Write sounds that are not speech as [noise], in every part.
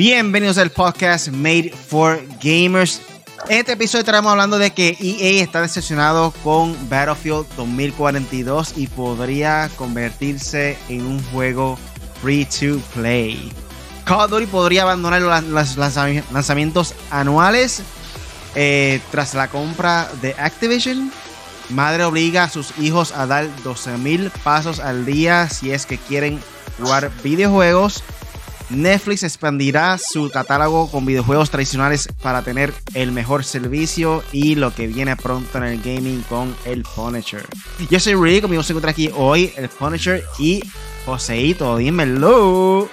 Bienvenidos al podcast Made for Gamers. En este episodio estaremos hablando de que EA está decepcionado con Battlefield 2042 y podría convertirse en un juego free to play. Call of Duty podría abandonar los lanzamientos anuales eh, tras la compra de Activision. Madre obliga a sus hijos a dar 12.000 pasos al día si es que quieren jugar videojuegos. Netflix expandirá su catálogo con videojuegos tradicionales para tener el mejor servicio y lo que viene pronto en el gaming con el Punisher. Yo soy Rick, conmigo se encuentra aquí hoy el Punisher y Joseito, dímelo.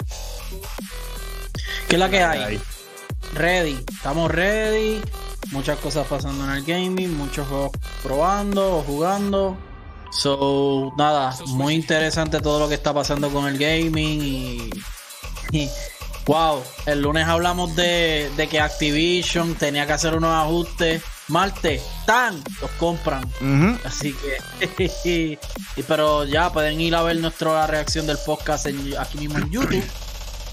¿Qué es la que hay? Ready, estamos ready. Muchas cosas pasando en el gaming, muchos juegos probando o jugando. So, nada, muy interesante todo lo que está pasando con el gaming y [laughs] wow, el lunes hablamos de, que Activision tenía que hacer unos ajustes. Marte, tan, los compran. Así que, [laughs] pero ya pueden ir a ver nuestra reacción del podcast aquí mismo en YouTube. [clears throat]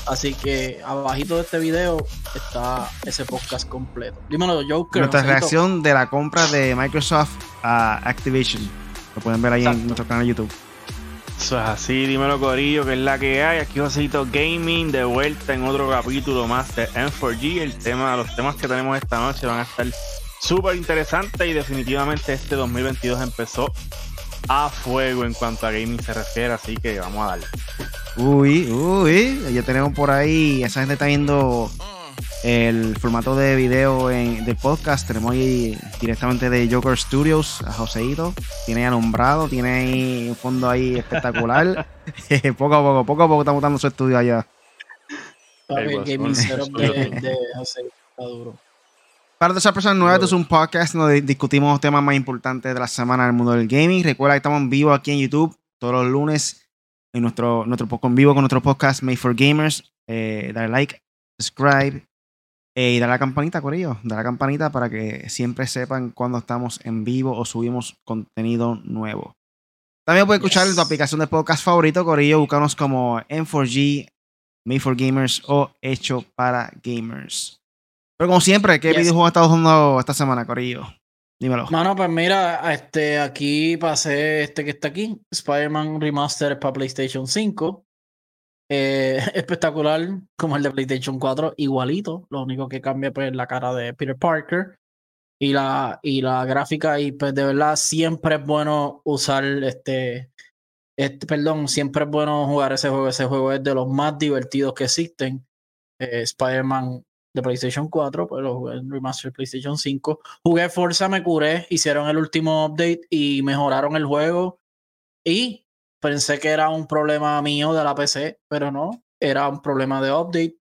Así que abajito de este video está ese podcast completo. Dímelo, Joker. Nuestra reacción de la compra de Microsoft a Activision. Lo pueden ver ahí en nuestro canal de YouTube. Eso es así, dímelo Corillo, que es la que hay. Aquí Josito Gaming, de vuelta en otro capítulo más de M4G. El tema, los temas que tenemos esta noche van a estar súper interesantes y definitivamente este 2022 empezó a fuego en cuanto a gaming se refiere, así que vamos a darle. Uy, uy, ya tenemos por ahí, esa gente está viendo el formato de video en, de podcast. Tenemos ahí directamente de Joker Studios a Joseito. Tiene alumbrado, tiene ahí un fondo ahí espectacular. [laughs] [laughs] poco a poco, poco a poco estamos dando su estudio allá. Para todas esas personas nuevas, esto es un podcast donde discutimos los temas más importantes de la semana en el mundo del gaming. Recuerda que estamos en vivo aquí en YouTube todos los lunes en nuestro, nuestro en vivo con nuestro podcast Made for Gamers. Eh, dale like, subscribe, eh, y dar la campanita, Corillo. Dar la campanita para que siempre sepan cuando estamos en vivo o subimos contenido nuevo. También puedes escuchar en tu aplicación de podcast favorito, Corillo. Búscanos como M4G, Made for Gamers o Hecho para Gamers. Pero como siempre, ¿qué videojuego has estado jugando esta semana, Corillo? Dímelo. Mano, pues mira, este, aquí pasé este que está aquí, Spider-Man Remastered para PlayStation 5. Eh, [laughs] espectacular como el de PlayStation 4, igualito. Lo único que cambia pues la cara de Peter Parker y la, y la gráfica. Y pues de verdad siempre es bueno usar este, este, perdón, siempre es bueno jugar ese juego. Ese juego es de los más divertidos que existen. Eh, Spider-Man de PlayStation 4, pues lo jugué en PlayStation 5. Jugué Forza, me curé, hicieron el último update y mejoraron el juego. Y Pensé que era un problema mío de la PC, pero no, era un problema de update.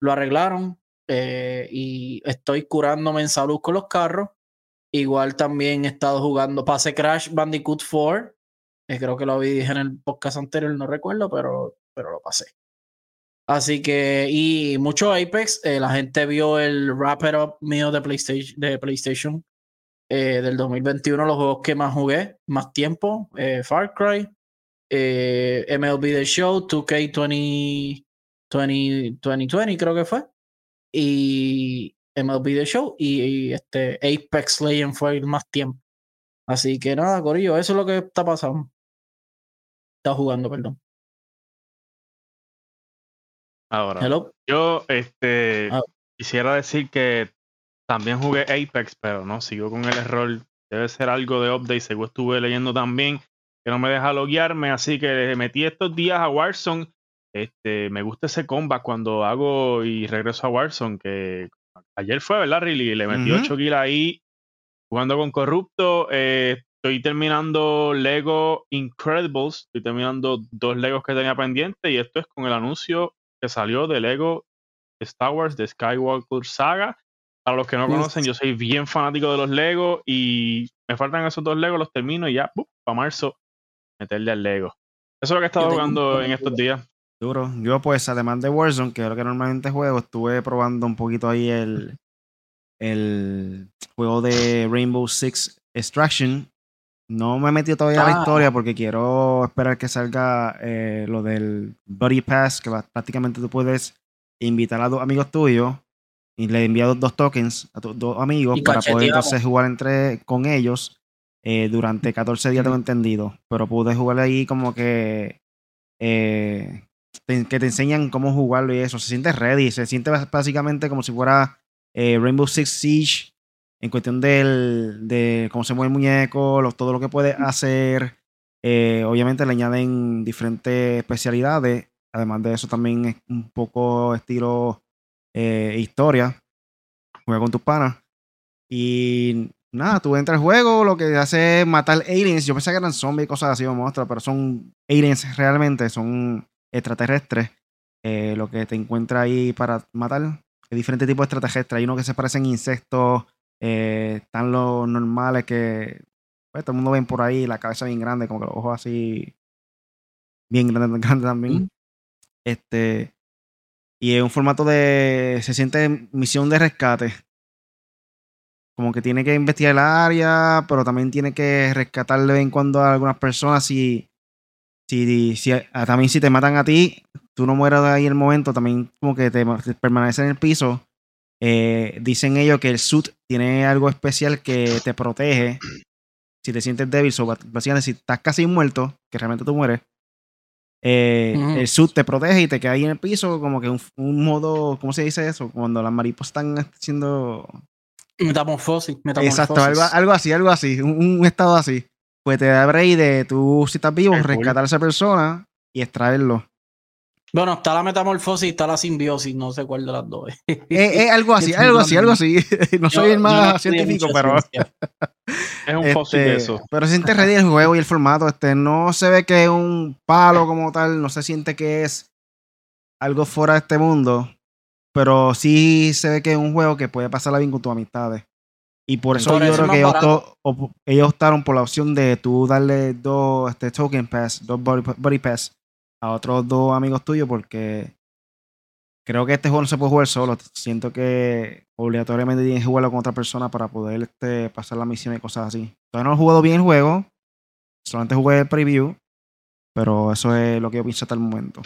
Lo arreglaron eh, y estoy curándome en salud con los carros. Igual también he estado jugando, pasé Crash Bandicoot 4. Eh, creo que lo dije en el podcast anterior, no recuerdo, pero, pero lo pasé. Así que, y mucho Apex. Eh, la gente vio el wrap up mío de PlayStation, de PlayStation del 2021, los juegos que más jugué, más tiempo. Far Cry, eh, MLB The Show, 2K 2020, creo que fue. Y MLB The Show y, este Apex Legends fue el más tiempo. Así que nada, Corillo, eso es lo que está pasando. Está jugando, perdón. Ahora, yo este, ah. quisiera decir que también jugué Apex, pero no, sigo con el error. Debe ser algo de update, según estuve leyendo también que no me deja loguearme, así que metí estos días a Warzone. Este, me gusta ese combat cuando hago y regreso a Warzone, que ayer fue, ¿verdad, Riley? Le metí 8 kills ahí jugando con Corrupto. Eh, estoy terminando Lego Incredibles. Estoy terminando dos Legos que tenía pendiente y esto es con el anuncio que salió de Lego Star Wars de Skywalker Saga. Para los que no conocen, yo soy bien fanático de los Legos y me faltan esos dos Legos, los termino y ya, para marzo meterle al Lego. Eso es lo que he estado jugando en estos días. Duro. Yo, pues, además de Warzone, que es lo que normalmente juego, estuve probando un poquito ahí el, el juego de Rainbow Six Extraction. No me he metido todavía a la ah. historia porque quiero esperar que salga eh, lo del Buddy Pass, que prácticamente tú puedes invitar a dos amigos tuyos y le enviado dos tokens a tus dos amigos para poder entonces jugar entre con ellos eh, durante 14 días, tengo entendido. Pero pude jugar ahí como que eh, que te enseñan cómo jugarlo y eso. Se siente ready, se siente básicamente como si fuera eh, Rainbow Six Siege en cuestión del, de cómo se mueve el muñeco, todo lo que puede hacer. obviamente le añaden diferentes especialidades. Además de eso, también es un poco estilo historia. Juega con tus panas. Y nada, tú entras al juego, lo que hace es matar aliens. Yo pensé que eran zombies y cosas así o monstruos, pero son aliens realmente, son extraterrestres. Eh, lo que te encuentra ahí para matar. Hay diferentes tipos de extraterrestres. Hay unos que se parecen insectos. Eh, están los normales que pues, todo el mundo ven por ahí, la cabeza bien grande, como que los ojos así bien grandes grande también. Este. Y es un formato de. Se siente misión de rescate como que tiene que investigar el área, pero también tiene que rescatar de vez en cuando a algunas personas. Si, si, si también si te matan a ti, tú no mueras de ahí en el momento, también como que te, permaneces en el piso. Eh, dicen ellos que el suit tiene algo especial que te protege si te sientes débil. So, básicamente, si estás casi muerto, que realmente tú mueres, eh, el suit te protege y te queda ahí en el piso, como que un, un, modo, ¿cómo se dice eso? Cuando las mariposas están haciendo Metamorfosis, Exacto, algo, así, algo así, un, estado así. Pues te da break de tú, si estás vivo, rescatar a esa persona y extraerlo. Bueno, está la metamorfosis y está la simbiosis, no sé cuál de las dos. Es, [laughs] algo así, algo así, algo así. [laughs] No soy el más científico, pero. [laughs] es un fósil de este, eso. Pero se siente ready el juego y el formato. Este, no se ve que es un palo como tal, no se siente que es algo fuera de este mundo. Pero sí se ve que es un juego que puede pasarla bien con tus amistades. Y por eso yo creo que ellos, optaron por la opción de tú darle dos este, token pass, dos body, pass a otros dos amigos tuyos porque creo que este juego no se puede jugar solo. Siento que obligatoriamente tienes que jugarlo con otra persona para poder este, pasar la misión y cosas así. Todavía no he jugado bien el juego. Solamente jugué el preview. Pero eso es lo que yo pienso hasta el momento.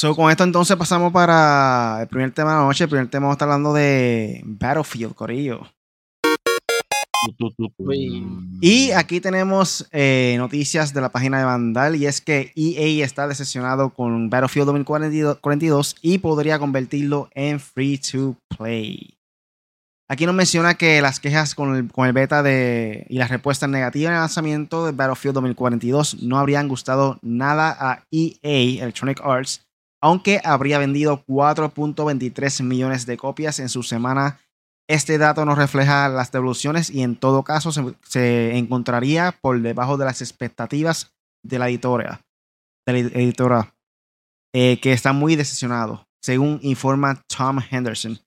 So, con esto entonces pasamos para el primer tema de la noche. El primer tema vamos a estar hablando de Battlefield, Corillo. Y aquí tenemos eh, noticias de la página de Vandal y es que EA está decepcionado con Battlefield 2042 y podría convertirlo en free to play. Aquí nos menciona que las quejas con el, con el beta de, y las respuestas negativas en el lanzamiento de Battlefield 2042 no habrían gustado nada a EA, Electronic Arts, aunque habría vendido 4.23 millones de copias en su semana. Este dato no refleja las devoluciones y en todo caso se, encontraría por debajo de las expectativas de la editora, eh, que está muy decepcionado, según informa Tom Henderson.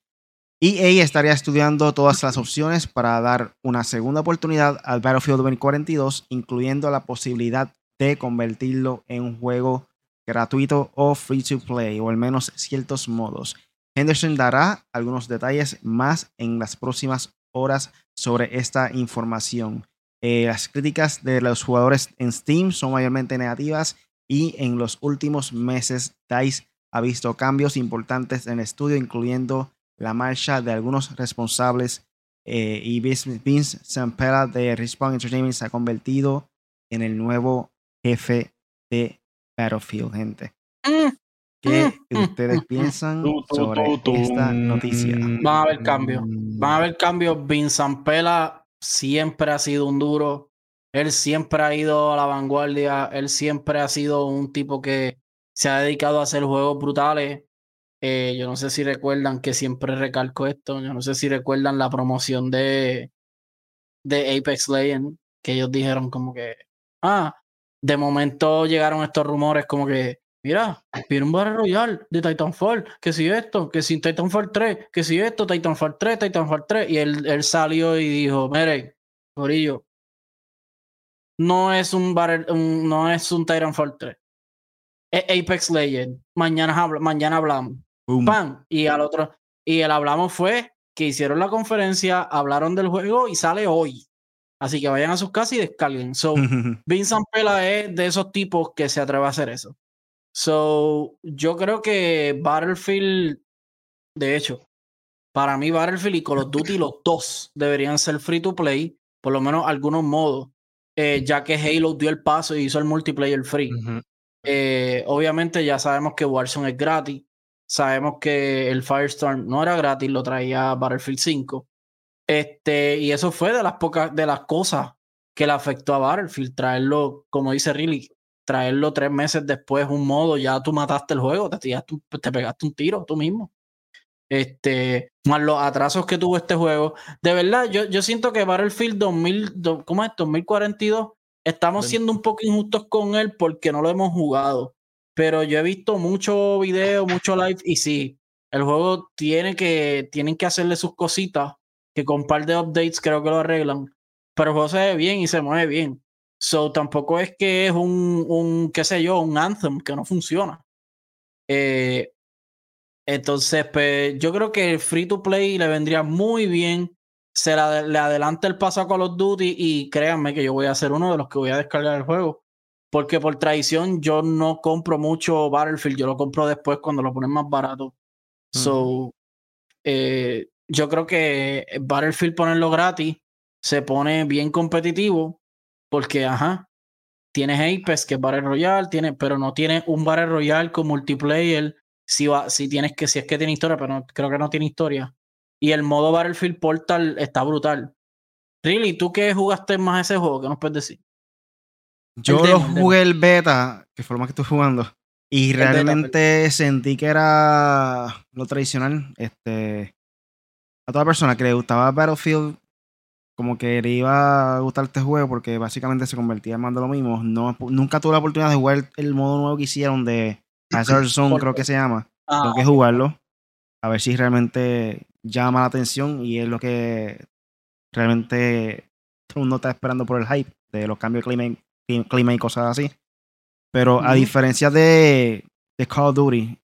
EA estaría estudiando todas las opciones para dar una segunda oportunidad al Battlefield 2042, incluyendo la posibilidad de convertirlo en un juego gratuito o free to play, o al menos ciertos modos. Henderson dará algunos detalles más en las próximas horas sobre esta información. Eh, las críticas de los jugadores en Steam son mayormente negativas y en los últimos meses DICE ha visto cambios importantes en el estudio, incluyendo la marcha de algunos responsables eh, y Vince Zampella de Respawn Entertainment se ha convertido en el nuevo jefe de Battlefield, gente. Mm, ¿Qué mm, mm, ustedes piensan sobre esta noticia? Van a haber cambios. Van a haber cambios. Vincent Pela siempre ha sido un duro. Él siempre ha ido a la vanguardia. Él siempre ha sido un tipo que se ha dedicado a hacer juegos brutales. Eh, yo no sé si recuerdan que siempre recalco esto. Yo no sé si recuerdan la promoción de, de Apex Legends, que ellos dijeron como que, ah, de momento llegaron estos rumores como que, mira, viene un Battle Royale de Titanfall, que si esto, que si Titanfall 3, que si esto, Titanfall 3, Titanfall 3, y él, él salió y dijo, mire, Corillo, no es un, no es un Titanfall 3, es Apex Legend, mañana, mañana hablamos, Pan, y al otro, y el hablamos fue que hicieron la conferencia, hablaron del juego y sale hoy. Así que vayan a sus casas y descarguen. So, [laughs] Vincent Pela es de esos tipos que se atreve a hacer eso. So, yo creo que Battlefield, de hecho, para mí Battlefield y Call of Duty, los dos deberían ser free to play, por lo menos algunos modos, eh, ya que Halo dio el paso y hizo el multiplayer free. Eh, obviamente ya sabemos que Warzone es gratis, sabemos que el Firestorm no era gratis, lo traía Battlefield 5. Este, y eso fue de las pocas de las cosas que le afectó a Battlefield, traerlo, como dice Riley, traerlo tres meses después, un modo, ya tú mataste el juego, te, te pegaste un tiro tú mismo. Este, más los atrasos que tuvo este juego. De verdad, yo, yo siento que Battlefield 2000, ¿cómo es? 2042, estamos siendo un poco injustos con él porque no lo hemos jugado. Pero yo he visto mucho video, mucho live, y sí, el juego tiene que, tienen que hacerle sus cositas, que con un par de updates creo que lo arreglan. Pero el juego se ve bien y se mueve bien. So tampoco es que es un, un qué sé yo, un anthem que no funciona. Eh, entonces, pues yo creo que el free to play le vendría muy bien. Se le adelanta el paso a Call of Duty y créanme que yo voy a ser uno de los que voy a descargar el juego. Porque por tradición yo no compro mucho Battlefield, yo lo compro después cuando lo ponen más barato. So, eh, yo creo que Battlefield ponerlo gratis se pone bien competitivo porque, ajá, tienes Apex, que es Battle Royale, tiene, pero no tiene un Battle Royale con multiplayer. Si, va, si tienes que, si es que tiene historia, pero creo que no tiene historia. Y el modo Battlefield Portal está brutal. Really, ¿tú qué jugaste más ese juego? ¿Qué nos puedes decir? Yo lo jugué el beta, que fue lo más que estoy jugando. Y realmente sentí que era lo tradicional. Este, a toda persona que le gustaba Battlefield como que le iba a gustar este juego porque básicamente se convertía en mando lo mismo. No, nunca tuve la oportunidad de jugar el modo nuevo que hicieron de Hazard Zone, creo que se llama. Tengo ah, que jugarlo. A ver si realmente llama la atención y es lo que realmente todo el mundo está esperando por el hype de los cambios de clima, clima y cosas así. Pero a diferencia de, de Call of Duty,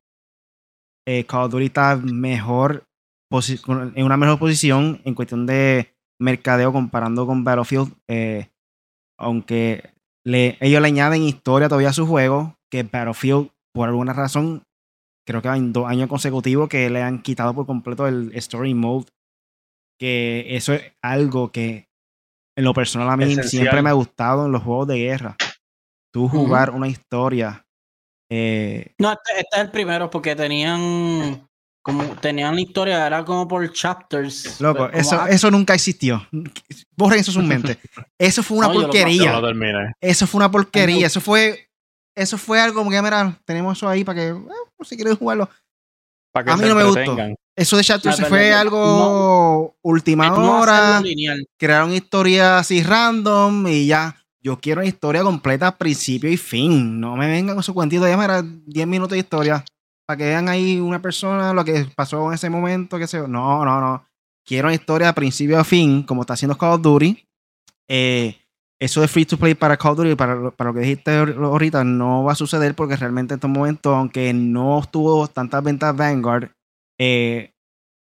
eh, Call of Duty está mejor en una mejor posición en cuestión de mercadeo comparando con Battlefield. Eh, aunque le, ellos le añaden historia todavía a su juego, que Battlefield, por alguna razón, creo que en dos años consecutivos que le han quitado por completo el Story Mode. Que eso es algo que en lo personal a mí siempre me ha gustado en los juegos de guerra. Tú jugar una historia. Eh, no, este, este, es el primero porque tenían como tenían la historia, era como por chapters. Loco, eso, eso nunca existió. Borren eso su mente. [laughs] Eso fue una porquería. eso fue una porquería. Eso fue, eso fue algo como que, mira, tenemos eso ahí para que, eh, si quieren jugarlo. a mí no me gustó. Eso de chapters fue algo última hora. Crearon historias así random y ya. Yo quiero una historia completa, principio y fin. No me vengan con su cuentito. Ya, mira, 10 minutos de historia para que vean ahí una persona lo que pasó en ese momento, que sé No, no, no. Quiero una historia de principio a fin, como está haciendo Call of Duty. Eh, eso de free to play para Call of Duty, para, para lo que dijiste ahorita, no va a suceder porque realmente en estos momentos, aunque no tuvo tantas ventas Vanguard, eh,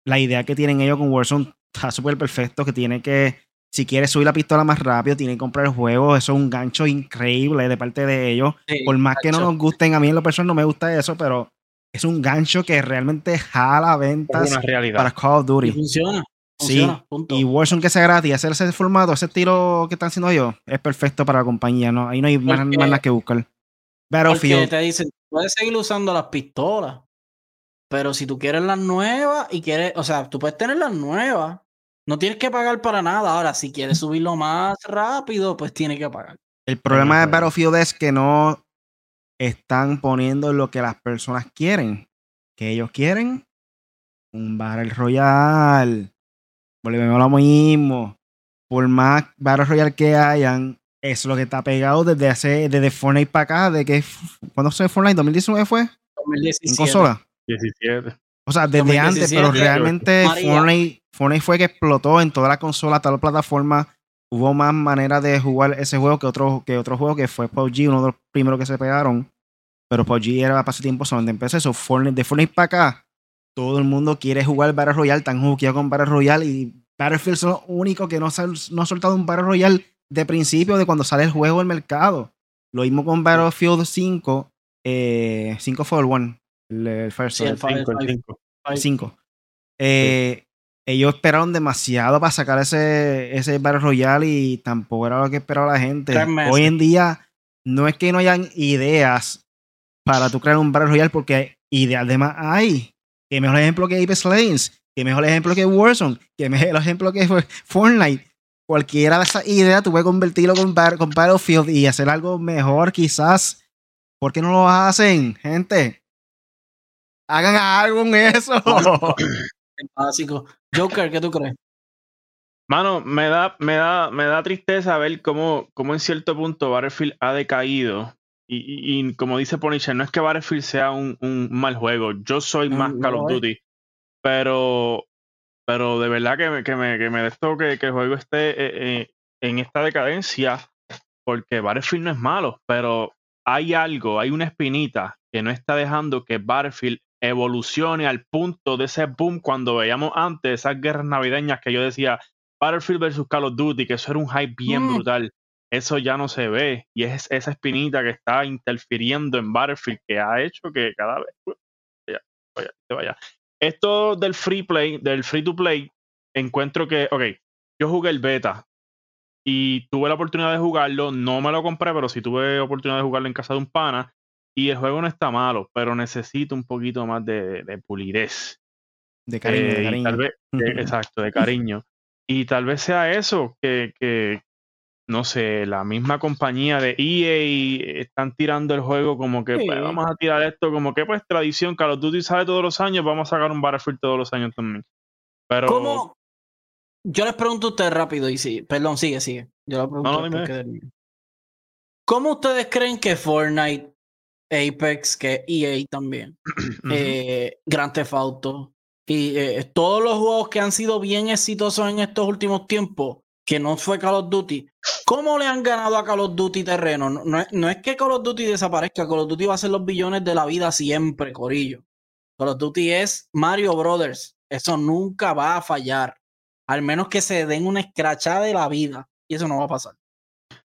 la idea que tienen ellos con Warzone está súper perfecto, que tiene que, si quieres subir la pistola más rápido, tiene que comprar el juego. Eso es un gancho increíble de parte de ellos. Por más que no nos gusten, a mí en lo personal no me gusta eso, pero es un gancho que realmente jala ventas para Call of Duty. Y funciona. sí, y Warzone que sea gratis, hacer ese formato, ese tiro que están haciendo ellos, es perfecto para la compañía, ¿no? Ahí no hay más, nada que buscar. Battlefield. te dicen, puedes seguir usando las pistolas, pero si tú quieres las nuevas y quieres, o sea, tú puedes tener las nuevas, no tienes que pagar para nada. Ahora, si quieres subirlo más rápido, pues tienes que pagar. El problema de Battlefield es que no están poniendo lo que las personas quieren. Que ellos quieren un Battle Royale. Volvemos a lo mismo. Por más Battle Royale que hayan, es lo que está pegado desde hace, desde Fortnite para acá, de que ¿cuándo fue Fortnite? ¿2019 fue? 2017. ¿En consola? 17. O sea, desde antes, pero realmente Fortnite, Fortnite, fue que explotó en toda la consola, toda la plataforma. Hubo más maneras de jugar ese juego que otro, que otro juego que fue PUBG, uno de los primeros que se pegaron. Pero PUBG era para tiempo donde empecé eso. Fortnite, de Fortnite para acá, todo el mundo quiere jugar Battle Royale, tan jugueado con Battle Royale y Battlefield son los únicos que no, no ha soltado un Battle Royale de principio de cuando sale el juego al mercado. Lo mismo con Battlefield 5, eh, 5 for 1, el, first, el 5. Eh, ellos esperaron demasiado para sacar ese, ese Battle Royale y tampoco era lo que esperaba la gente. Hoy en día no es que no hayan ideas para tú crear un Battle Royale porque ideas además hay. Que mejor ejemplo que Apex Legends, que mejor ejemplo que Warzone, que mejor ejemplo que Fortnite. Cualquiera de esas ideas tú puedes convertirlo con, con Battlefield y hacer algo mejor quizás. ¿Por qué no lo hacen, gente? Hagan algo en eso. [coughs] Básico. Joker, ¿qué tú crees? Mano, me da, me da, me da tristeza ver cómo, cómo en cierto punto Battlefield ha decaído. Y, como dice Punisher, no es que Battlefield sea un, mal juego. Yo soy más Call of Duty. Pero, pero de verdad que me, que me, que me esto que, que, el juego esté eh, eh, en esta decadencia. Porque Battlefield no es malo, pero hay algo, hay una espinita que no está dejando que Battlefield evolucione al punto de ese boom cuando veíamos antes esas guerras navideñas que yo decía Battlefield versus Call of Duty, que eso era un hype bien mm. brutal. Eso ya no se ve y es esa espinita que está interfiriendo en Battlefield que ha hecho que cada vez vaya, vaya, vaya. Esto del free play, del free to play, encuentro que, ok, yo jugué el beta y tuve la oportunidad de jugarlo, no me lo compré, pero sí tuve oportunidad de jugarlo en casa de un pana y el juego no está malo, pero necesito un poquito más de, de pulidez. De cariño, de eh, cariño. [laughs] exacto, de cariño. Y tal vez sea eso, que, que, no sé, la misma compañía de EA están tirando el juego como que pues, vamos a tirar esto, como que pues tradición, Call of Duty sale todos los años, vamos a sacar un Battlefield todos los años también. Pero... ¿Cómo? Yo les pregunto a ustedes rápido y sí, perdón, sigue, sigue. Yo les pregunto ¿Cómo ustedes creen que Fortnite Apex, que EA también, [clears throat] eh, Grand Theft Auto y eh, todos los juegos que han sido bien exitosos en estos últimos tiempos, que no fue Call of Duty, ¿cómo le han ganado a Call of Duty terreno? No, no, es que Call of Duty desaparezca, Call of Duty va a ser los billones de la vida siempre, Corillo. Call of Duty es Mario Brothers, eso nunca va a fallar, al menos que se den una escrachada de la vida, y eso no va a pasar.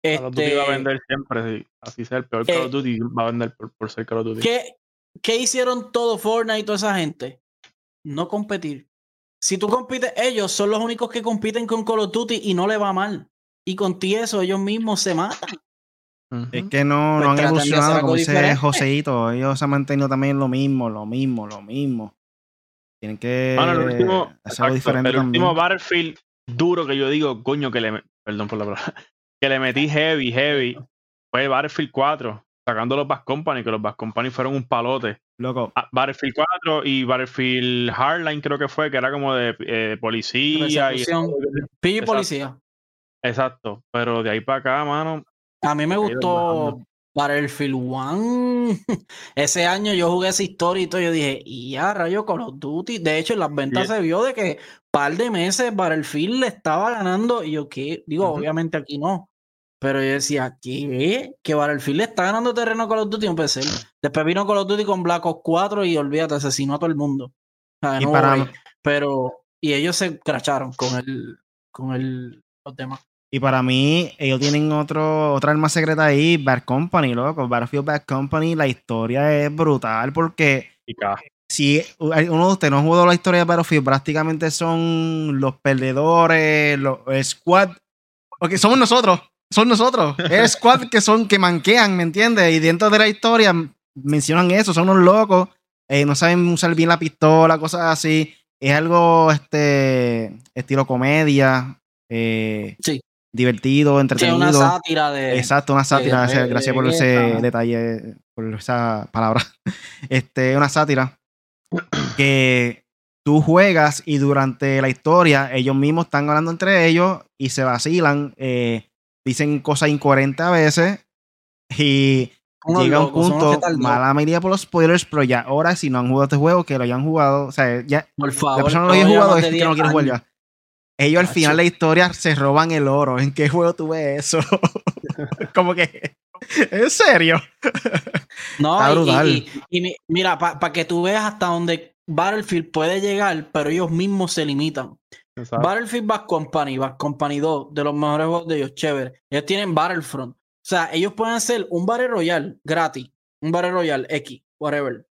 Call of Duty va a este, vender siempre, así sea el peor Call of eh, Duty, va a vender por, ser Call of Duty. ¿qué, ¿Qué hicieron todo Fortnite y toda esa gente? No competir. Si tú compites, ellos son los únicos que compiten con Call of Duty y no le va mal. Y con ti eso, ellos mismos se matan. Es que no, pues no han evolucionado, como dice Joseito. Ellos se han mantenido también lo mismo, lo mismo, lo mismo. Tienen que bueno, el último, hacerlo diferente El último Battlefield duro que yo digo, coño, que le... Perdón por la palabra que le metí heavy, heavy, fue Battlefield 4, sacando los Bass Company, que los Bass Company fueron un palote. Loco. Ah, Battlefield 4 y Battlefield Hardline creo que fue, que era como de eh, policía. Y, policía. Exacto, pero de ahí para acá, mano. A mí me gustó Battlefield 1. [laughs] Ese año yo jugué esa historia y todo. Yo dije, y ya, rayo Call of Duty. De hecho, en las ventas se vio de que par de meses Battlefield le estaba ganando. Y yo, ¿qué? Digo, obviamente aquí no. Pero yo decía, ¿qué? Que Battlefield le está ganando terreno Call of Duty en PC. Después vino Call of Duty con Black Ops 4 y olvídate, asesinó a todo el mundo. y para... Pero, y ellos se cracharon con el, con el, los demás. Y para mí, ellos tienen otro, otra arma secreta ahí, Bad Company, loco. Battlefield Bad Company, la historia es brutal porque si uno de ustedes no ha jugado la historia de Battlefield, prácticamente son los perdedores, los squad. Porque somos nosotros son nosotros. Es [laughs] squad que son, que manquean, ¿me entiendes? Y dentro de la historia mencionan eso, son unos locos, eh, no saben usar bien la pistola, cosas así. Es algo, este, estilo comedia. Eh, sí. Divertido, entretenido. Sí, una sátira de. Exacto, una sátira. gracias por ese detalle, por esa palabra. [laughs] Este, una sátira [clears throat] que tú juegas y durante la historia ellos mismos están hablando entre ellos y se vacilan. Eh, dicen cosas incoherentes a veces y llega un punto, mala medida por los spoilers, pero ya ahora si no han jugado este juego, que lo hayan jugado, o sea, ya por favor, la persona no lo haya jugado es que no quiere jugar ya. Ellos al final de la historia se roban el oro. ¿En qué juego tú ves eso? [laughs] Como que, ¿en serio? No, y, y, mira, para que tú veas hasta donde Battlefield puede llegar, pero ellos mismos se limitan. Battlefield Back Company, Back Company 2, de los mejores juegos de ellos, chévere. Ellos tienen Battlefront. O sea, ellos pueden hacer un Battle Royale gratis un Battle Royale X, whatever,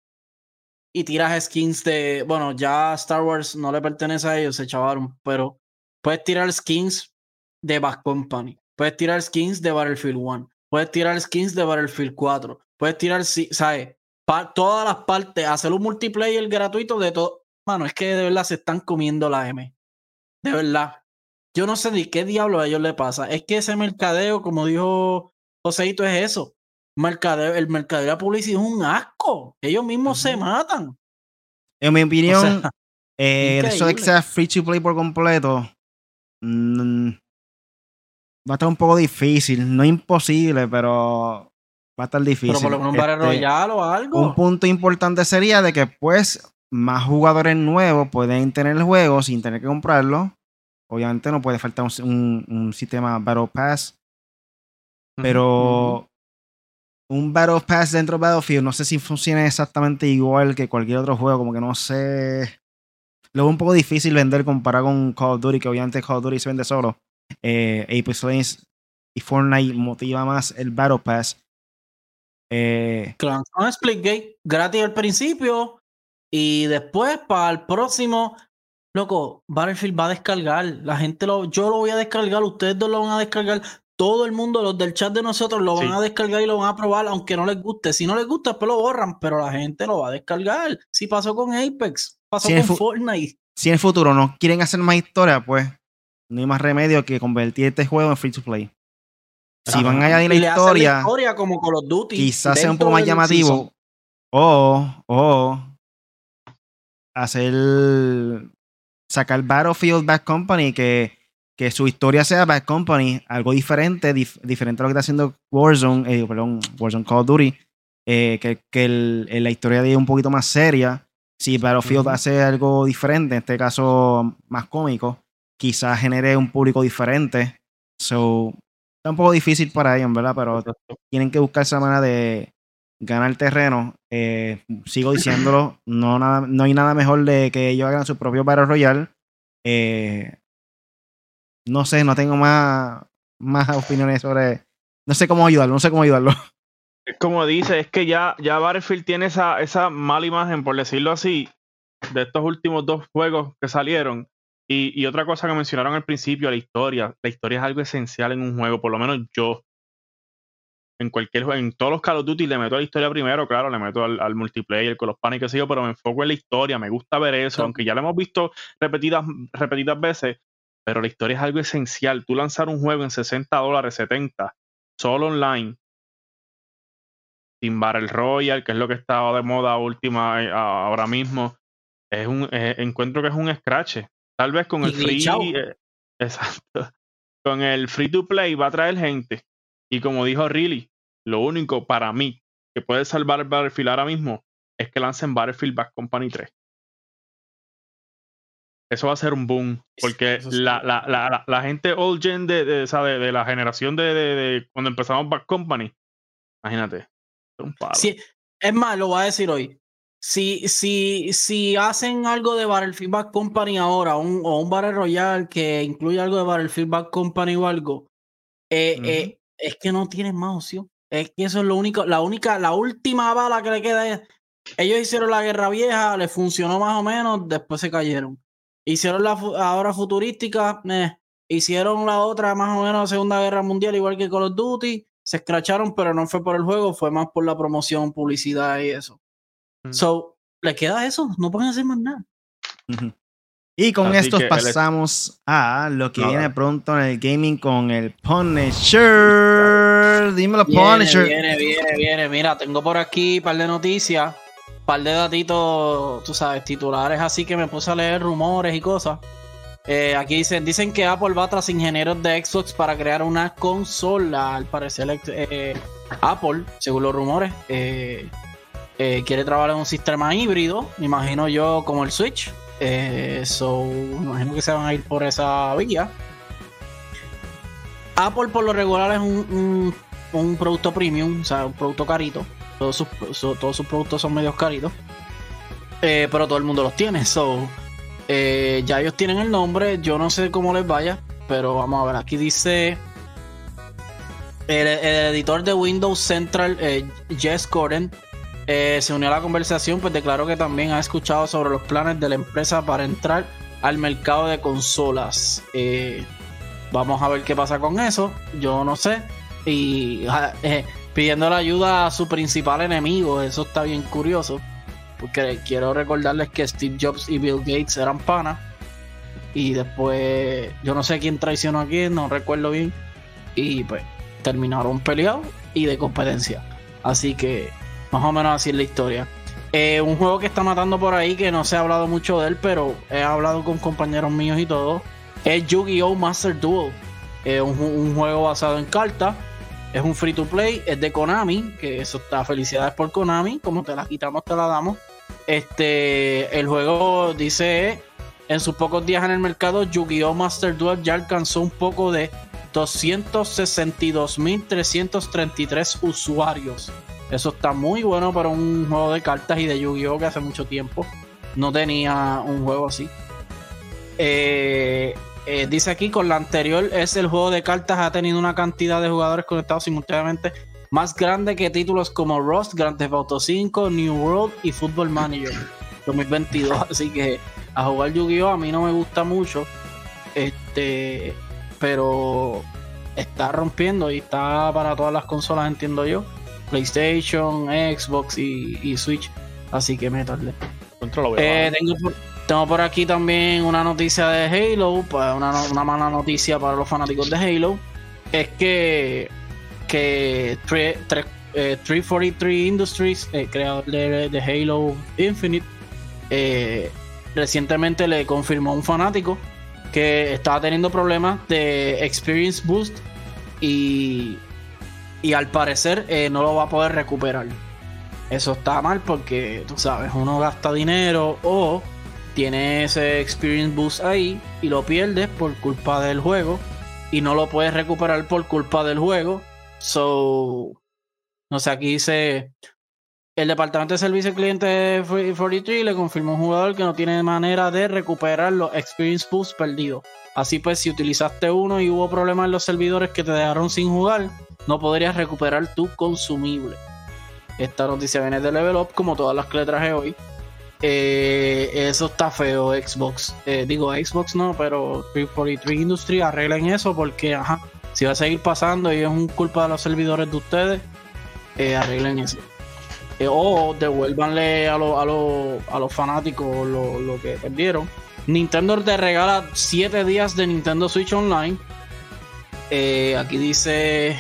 y tiras skins de, bueno, ya Star Wars no le pertenece a ellos, se chavaron, pero puedes tirar skins de Back Company, puedes tirar skins de Battlefield 1, puedes tirar skins de Battlefield 4, puedes tirar, ¿sabes? todas las partes, hacer un multiplayer gratuito de todo. Mano, es que de verdad se están comiendo la M. De verdad. Yo no sé ni qué diablo a ellos le pasa. Es que ese mercadeo, como dijo Joseito, es eso. Mercadeo, el mercadeo de la publicidad es un asco. Ellos mismos se matan. En mi opinión, [laughs] eh, eso de que sea free to play por completo va a estar un poco difícil. No imposible, pero va a estar difícil. Pero por lo menos un este, o algo. Un punto importante sería de que, pues, más jugadores nuevos pueden tener el juego sin tener que comprarlo. Obviamente no puede faltar un, sistema Battle Pass. Pero un Battle Pass dentro de Battlefield no sé si funciona exactamente igual que cualquier otro juego. Como que no sé. Lo es un poco difícil vender comparado con Call of Duty, que obviamente Call of Duty se vende solo. Eh, Apex Legends y Fortnite motiva más el Battle Pass. Eh, claro, un Splitgate gratis al principio y después para el próximo, loco, Battlefield va a descargar. La gente lo, yo lo voy a descargar, ustedes lo van a descargar. Todo el mundo, los del chat de nosotros, lo van a descargar y lo van a probar, aunque no les guste. Si no les gusta, después lo borran, pero la gente lo va a descargar. Si pasó con Apex, pasó con Fortnite. Si en el futuro no quieren hacer más historia, pues no hay más remedio que convertir este juego en free to play. Si van a añadir la historia, como quizás sea un poco más llamativo. O, o hacer sacar Battlefield Bad Company, que, que su historia sea Bad Company, algo diferente, diferente a lo que está haciendo Warzone, eh, perdón, Warzone Call of Duty, eh, que, que la historia de un poquito más seria. Si Battlefield hace algo diferente, en este caso más cómico, quizás genere un público diferente. So, está un poco difícil para ellos, ¿verdad? Pero tienen que buscar esa manera de ganar terreno. Eh, sigo diciéndolo, [laughs] no, nada, no hay nada mejor de que ellos hagan su propio Battle Royale. Eh, no sé, no tengo más, más opiniones sobre. No sé cómo ayudarlo, no sé cómo ayudarlo. [laughs] Como dice, es que ya, ya Battlefield tiene esa, esa mala imagen, por decirlo así, de estos últimos dos juegos que salieron, y, otra cosa que mencionaron al principio, la historia. La historia es algo esencial en un juego, por lo menos yo. En cualquier juego, en todos los Call of Duty le meto a la historia primero, claro, le meto al, multiplayer, con los panes que pero me enfoco en la historia, me gusta ver eso, aunque ya lo hemos visto repetidas, repetidas veces, pero la historia es algo esencial. Tú lanzar un juego en 60 dólares, 70, solo online, sin Battle Royale, que es lo que está de moda última eh, ahora mismo, es un eh, encuentro que es un scratch. Tal vez con el free. Eh, [laughs] exacto. Con el free to play va a traer gente. Y como dijo Riley, lo único para mí que puede salvar el Battlefield ahora mismo es que lancen Battlefield Back Company 3. Eso va a ser un boom. Porque la, la, la, la, gente old gen de, de, de la generación de, de, cuando empezamos Back Company, imagínate. Un Sí, es más, lo voy a decir hoy si, si, si hacen algo de Battlefield Back Company ahora, un, o un Battle Royale que incluye algo de Battlefield Back Company o algo, eh, eh, es que no tienen más opción. Es que eso es lo único, la única, la última bala que le queda es. Ellos hicieron la guerra vieja, les funcionó más o menos, después se cayeron. Hicieron la ahora futurística, eh, hicieron la otra más o menos la Segunda Guerra Mundial, igual que Call of Duty, se escracharon, pero no fue por el juego, fue más por la promoción, publicidad y eso. So, le queda eso, no pueden hacer más nada. Y con esto pasamos a lo que viene pronto en el gaming con el Punisher. Dímelo, Punisher. Viene, viene, viene. Mira, tengo por aquí un par de noticias, un par de datitos, tú sabes, titulares así que me puse a leer rumores y cosas. Eh, aquí dicen, dicen que Apple va tras ingenieros de Xbox para crear una consola. Al parecer, eh, Apple, según los rumores, eh, quiere trabajar en un sistema híbrido, me imagino yo como el Switch. So, me imagino que se van a ir por esa vía. Apple por lo regular es un, producto premium, o sea, un producto carito. Todos sus, todos sus productos son medios caritos. Eh, pero todo el mundo los tiene. So, ya ellos tienen el nombre. Yo no sé cómo les vaya. Pero vamos a ver. Aquí dice El, editor de Windows Central, eh, Jess Gordon, eh, se unió a la conversación, pues declaró que también ha escuchado sobre los planes de la empresa para entrar al mercado de consolas. Eh, vamos a ver qué pasa con eso. Yo no sé. Y pidiendo la ayuda a su principal enemigo, eso está bien curioso. Porque quiero recordarles que Steve Jobs y Bill Gates eran panas. Y después, yo no sé quién traicionó a quién, no recuerdo bien. Y pues terminaron peleados y de competencia. Así que más o menos así es la historia. Eh, un juego que está matando por ahí, que no se ha hablado mucho de él, pero he hablado con compañeros míos y todo, es Yu-Gi-Oh! Master Duel. Es un, juego basado en cartas. Es un free to play, es de Konami, que eso está felicidades por Konami, como te la quitamos, te la damos. Este, el juego dice, en sus pocos días en el mercado, Yu-Gi-Oh! Master Duel ya alcanzó un poco de 262.333 usuarios. Eso está muy bueno para un juego de cartas y de Yu-Gi-Oh! que hace mucho tiempo no tenía un juego así. Eh, eh, dice aquí, con la anterior es el juego de cartas ha tenido una cantidad de jugadores conectados simultáneamente más grande que títulos como Rust, Grand Theft Auto 5, New World y Football Manager 2022. [laughs] Así que a jugar Yu-Gi-Oh! a mí no me gusta mucho. Este, pero está rompiendo y está para todas las consolas, entiendo yo. PlayStation, Xbox y, Switch. Así que métale. Eh, tengo, por, aquí también una noticia de Halo, una, mala noticia para los fanáticos de Halo. Es que, que 343 eh, Industries, el creador de, Halo Infinite, eh, recientemente le confirmó a un fanático que estaba teniendo problemas de Experience Boost y y al parecer eh, no lo va a poder recuperar. Eso está mal porque, tú sabes, uno gasta dinero o tiene ese experience boost ahí y lo pierdes por culpa del juego y no lo puedes recuperar por culpa del juego. So, no sé, aquí dice el departamento de servicio al cliente 43 le confirmó a un jugador que no tiene manera de recuperar los experience boost perdidos. Así pues, si utilizaste uno y hubo problemas en los servidores que te dejaron sin jugar, no podrías recuperar tu consumible. Esta noticia viene de Level Up, como todas las que le traje hoy. Eh, eso está feo, Xbox. Eh, digo, Xbox no, pero 343 Industry arreglen eso porque, ajá, si va a seguir pasando y es un culpa de los servidores de ustedes, eh, arreglen eso. o devuélvanle a, a, los fanáticos lo, lo que perdieron. Nintendo te regala 7 días de Nintendo Switch Online. aquí dice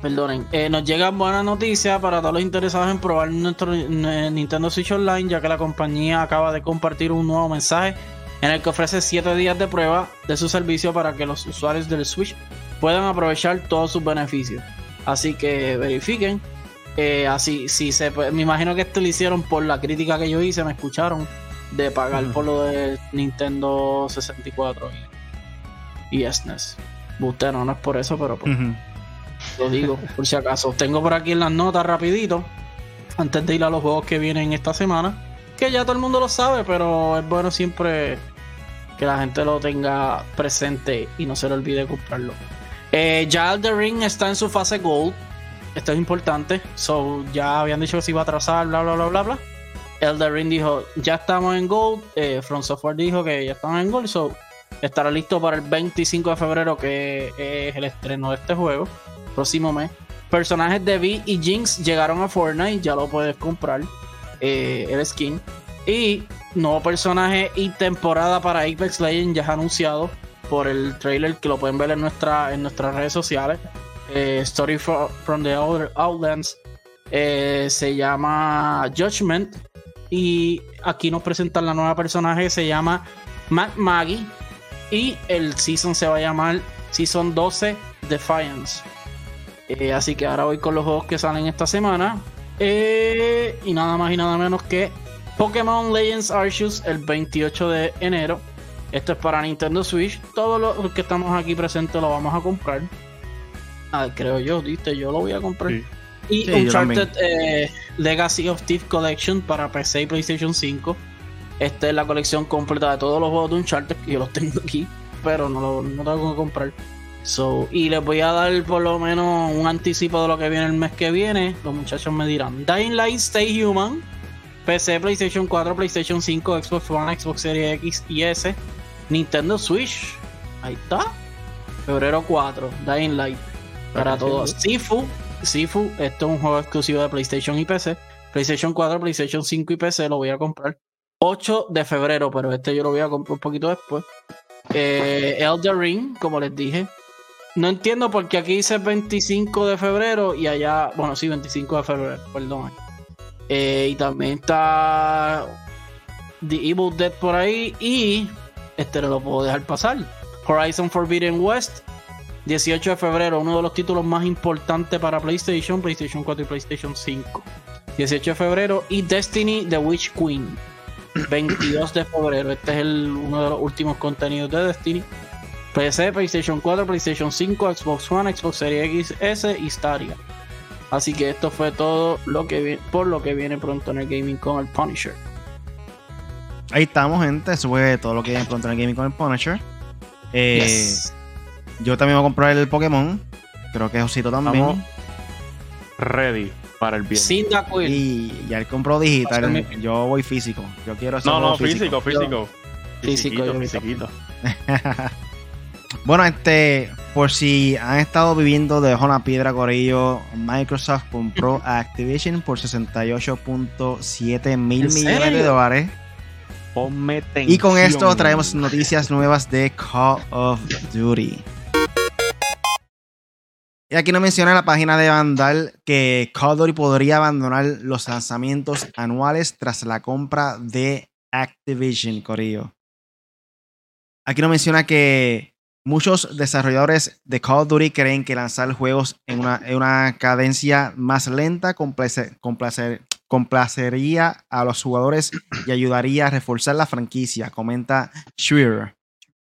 Perdonen, eh, nos llega buena noticia para todos los interesados en probar nuestro eh, Nintendo Switch Online, ya que la compañía acaba de compartir un nuevo mensaje en el que ofrece 7 días de prueba de su servicio para que los usuarios del Switch puedan aprovechar todos sus beneficios. Así que verifiquen. Eh, así, si se, me imagino que esto lo hicieron por la crítica que yo hice, me escucharon de pagar por lo de Nintendo 64 y, y SNES. E Usted no, no es por eso, pero lo digo, por si acaso. Tengo por aquí en las notas rapidito, antes de ir a los juegos que vienen esta semana, que ya todo el mundo lo sabe, pero es bueno siempre que la gente lo tenga presente y no se le olvide comprarlo. Eh, ya Elder Ring está en su fase Gold. Esto es importante. So, ya habían dicho que se iba a atrasar, bla, bla, bla, bla, bla. Elder Ring dijo, ya estamos en Gold. Eh, From Software dijo que ya estamos en Gold. So, estará listo para el 25 de febrero, que es el estreno de este juego próximo mes. Personajes de V y Jinx llegaron a Fortnite, ya lo puedes comprar, eh, el skin. Y nuevo personaje y temporada para Apex Legends ya es anunciado por el trailer que lo pueden ver en, nuestra, en nuestras redes sociales. Eh, Story from the Outlands eh, se llama Judgment. Y aquí nos presentan la nueva personaje, se llama Matt Maggie. Y el season se va a llamar Season 12 Defiance. Eh, así que ahora voy con los juegos que salen esta semana. Eh, y nada más y nada menos que Pokémon Legends Arceus el 28 de enero. Esto es para Nintendo Switch. Todos los que estamos aquí presentes lo vamos a comprar. Ah, creo yo, ¿viste? Yo lo voy a comprar. Y Uncharted eh, Legacy of Thief Collection para PC y PlayStation 5. Esta es la colección completa de todos los juegos de Uncharted. Que yo los tengo aquí, pero no, lo, no tengo que comprar. So, y les voy a dar por lo menos un anticipo de lo que viene el mes que viene. Los muchachos me dirán: Dying Light, Stay Human, PC, PlayStation 4, PlayStation 5, Xbox One, Xbox Series X y S, Nintendo Switch. Ahí está. Febrero 4, Dying Light. Para todos. Sifu, Sifu, esto es un juego exclusivo de PlayStation y PC. PlayStation 4, PlayStation 5 y PC lo voy a comprar. 8 de febrero, pero este yo lo voy a comprar un poquito después. Eh, Elder Ring, como les dije. No entiendo por qué aquí dice 25 de febrero y allá, bueno, sí, 25 de febrero, perdón. Eh, y también está The Evil Dead por ahí y este no lo puedo dejar pasar. Horizon Forbidden West, 18 de febrero, uno de los títulos más importantes para PlayStation, PlayStation 4 y PlayStation 5. 18 de febrero y Destiny The Witch Queen, [clears throat] 22 de febrero. Este es el, uno de los últimos contenidos de Destiny. PC, PlayStation 4, PlayStation 5, Xbox One, Xbox Series X, S y Stadia. Así que esto fue todo lo que por lo que viene pronto en el gaming con el Punisher. Ahí estamos, gente. Eso fue todo lo que viene pronto en el gaming con el Punisher. Eh, yo también voy a comprar el Pokémon. Creo que Josito también. ready para el bien. Sin Y ya el compro digital. Yo voy físico. Yo quiero No, no, físico, físico. Físico, físico. Bueno, este, por si han estado viviendo debajo de una piedra corillo, Microsoft compró a [laughs] Activision por 68.7 mil millones de dólares. Y con esto traemos noticias nuevas de Call of Duty. Y aquí nos menciona la página de Vandal que Call of Duty podría abandonar los lanzamientos anuales tras la compra de Activision, Corillo. Aquí nos menciona que muchos desarrolladores de Call of Duty creen que lanzar juegos en una, cadencia más lenta complacería a los jugadores y ayudaría a reforzar la franquicia, comenta Schreier,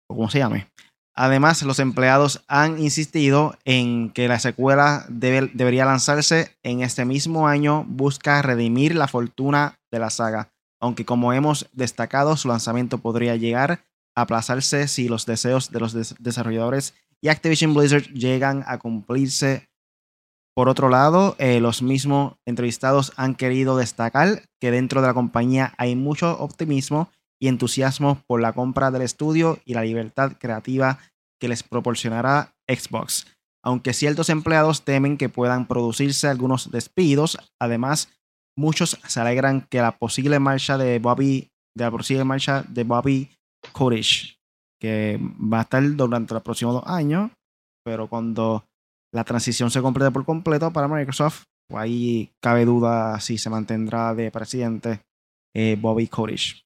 o como se llame. Además, los empleados han insistido en que la secuela debería lanzarse en este mismo año, busca redimir la fortuna de la saga, aunque como hemos destacado, su lanzamiento podría llegar aplazarse si los deseos de los desarrolladores y Activision Blizzard llegan a cumplirse. Por otro lado, eh, los mismos entrevistados han querido destacar que dentro de la compañía hay mucho optimismo y entusiasmo por la compra del estudio y la libertad creativa que les proporcionará Xbox. Aunque ciertos empleados temen que puedan producirse algunos despidos, además muchos se alegran que la posible marcha de Bobby, de la posible marcha de Bobby Kotish, que va a estar durante los próximos dos años, pero cuando la transición se complete por completo para Microsoft, pues ahí cabe duda si se mantendrá de presidente eh, Bobby Kotish.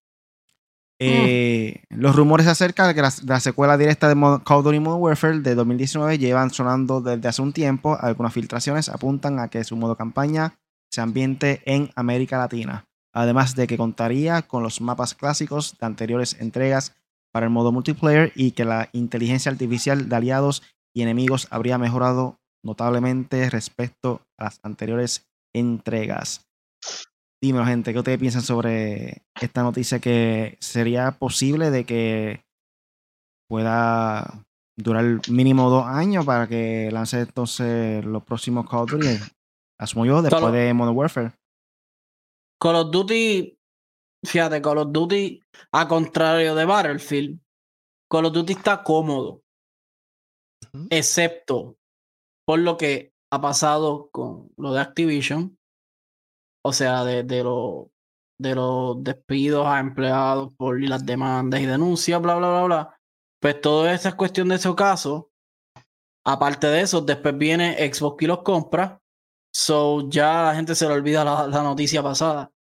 Eh, los rumores acerca de que la, secuela directa de Call of Duty Modern Warfare de 2019 llevan sonando desde hace un tiempo. Algunas filtraciones apuntan a que su modo campaña se ambiente en América Latina, además de que contaría con los mapas clásicos de anteriores entregas para el modo multiplayer y que la inteligencia artificial de aliados y enemigos habría mejorado notablemente respecto a las anteriores entregas. Dímelo, gente, ¿qué ustedes piensan sobre esta noticia que sería posible de que pueda durar mínimo dos años para que lance entonces los próximos Call of Duty? Asumo yo, después de Modern Warfare. Call of Duty, fíjate, Call of Duty, a contrario de Battlefield, Call of Duty está cómodo, excepto por lo que ha pasado con lo de Activision, o sea, de, de, de los despidos a empleados por las demandas y denuncias, bla, bla, bla, bla. Pues todo eso es cuestión de ese caso. Aparte de eso, después viene Xbox y los compra. So ya la gente se le olvida la, la noticia pasada.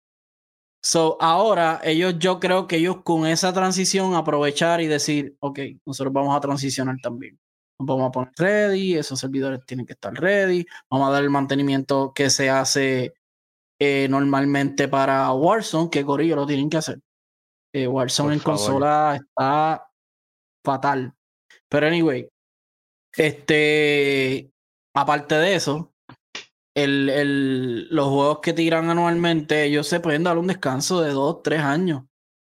So ahora ellos, yo creo que ellos con esa transición aprovechar y decir, ok, nosotros vamos a transicionar también. Nos vamos a poner ready, esos servidores tienen que estar ready, vamos a dar el mantenimiento que se hace eh, normalmente para Warzone, que Corillo lo tienen que hacer. Eh, Warzone en consola está fatal. Pero anyway, este, aparte de eso, el, el, los juegos que tiran anualmente, ellos se pueden dar un descanso de dos, tres años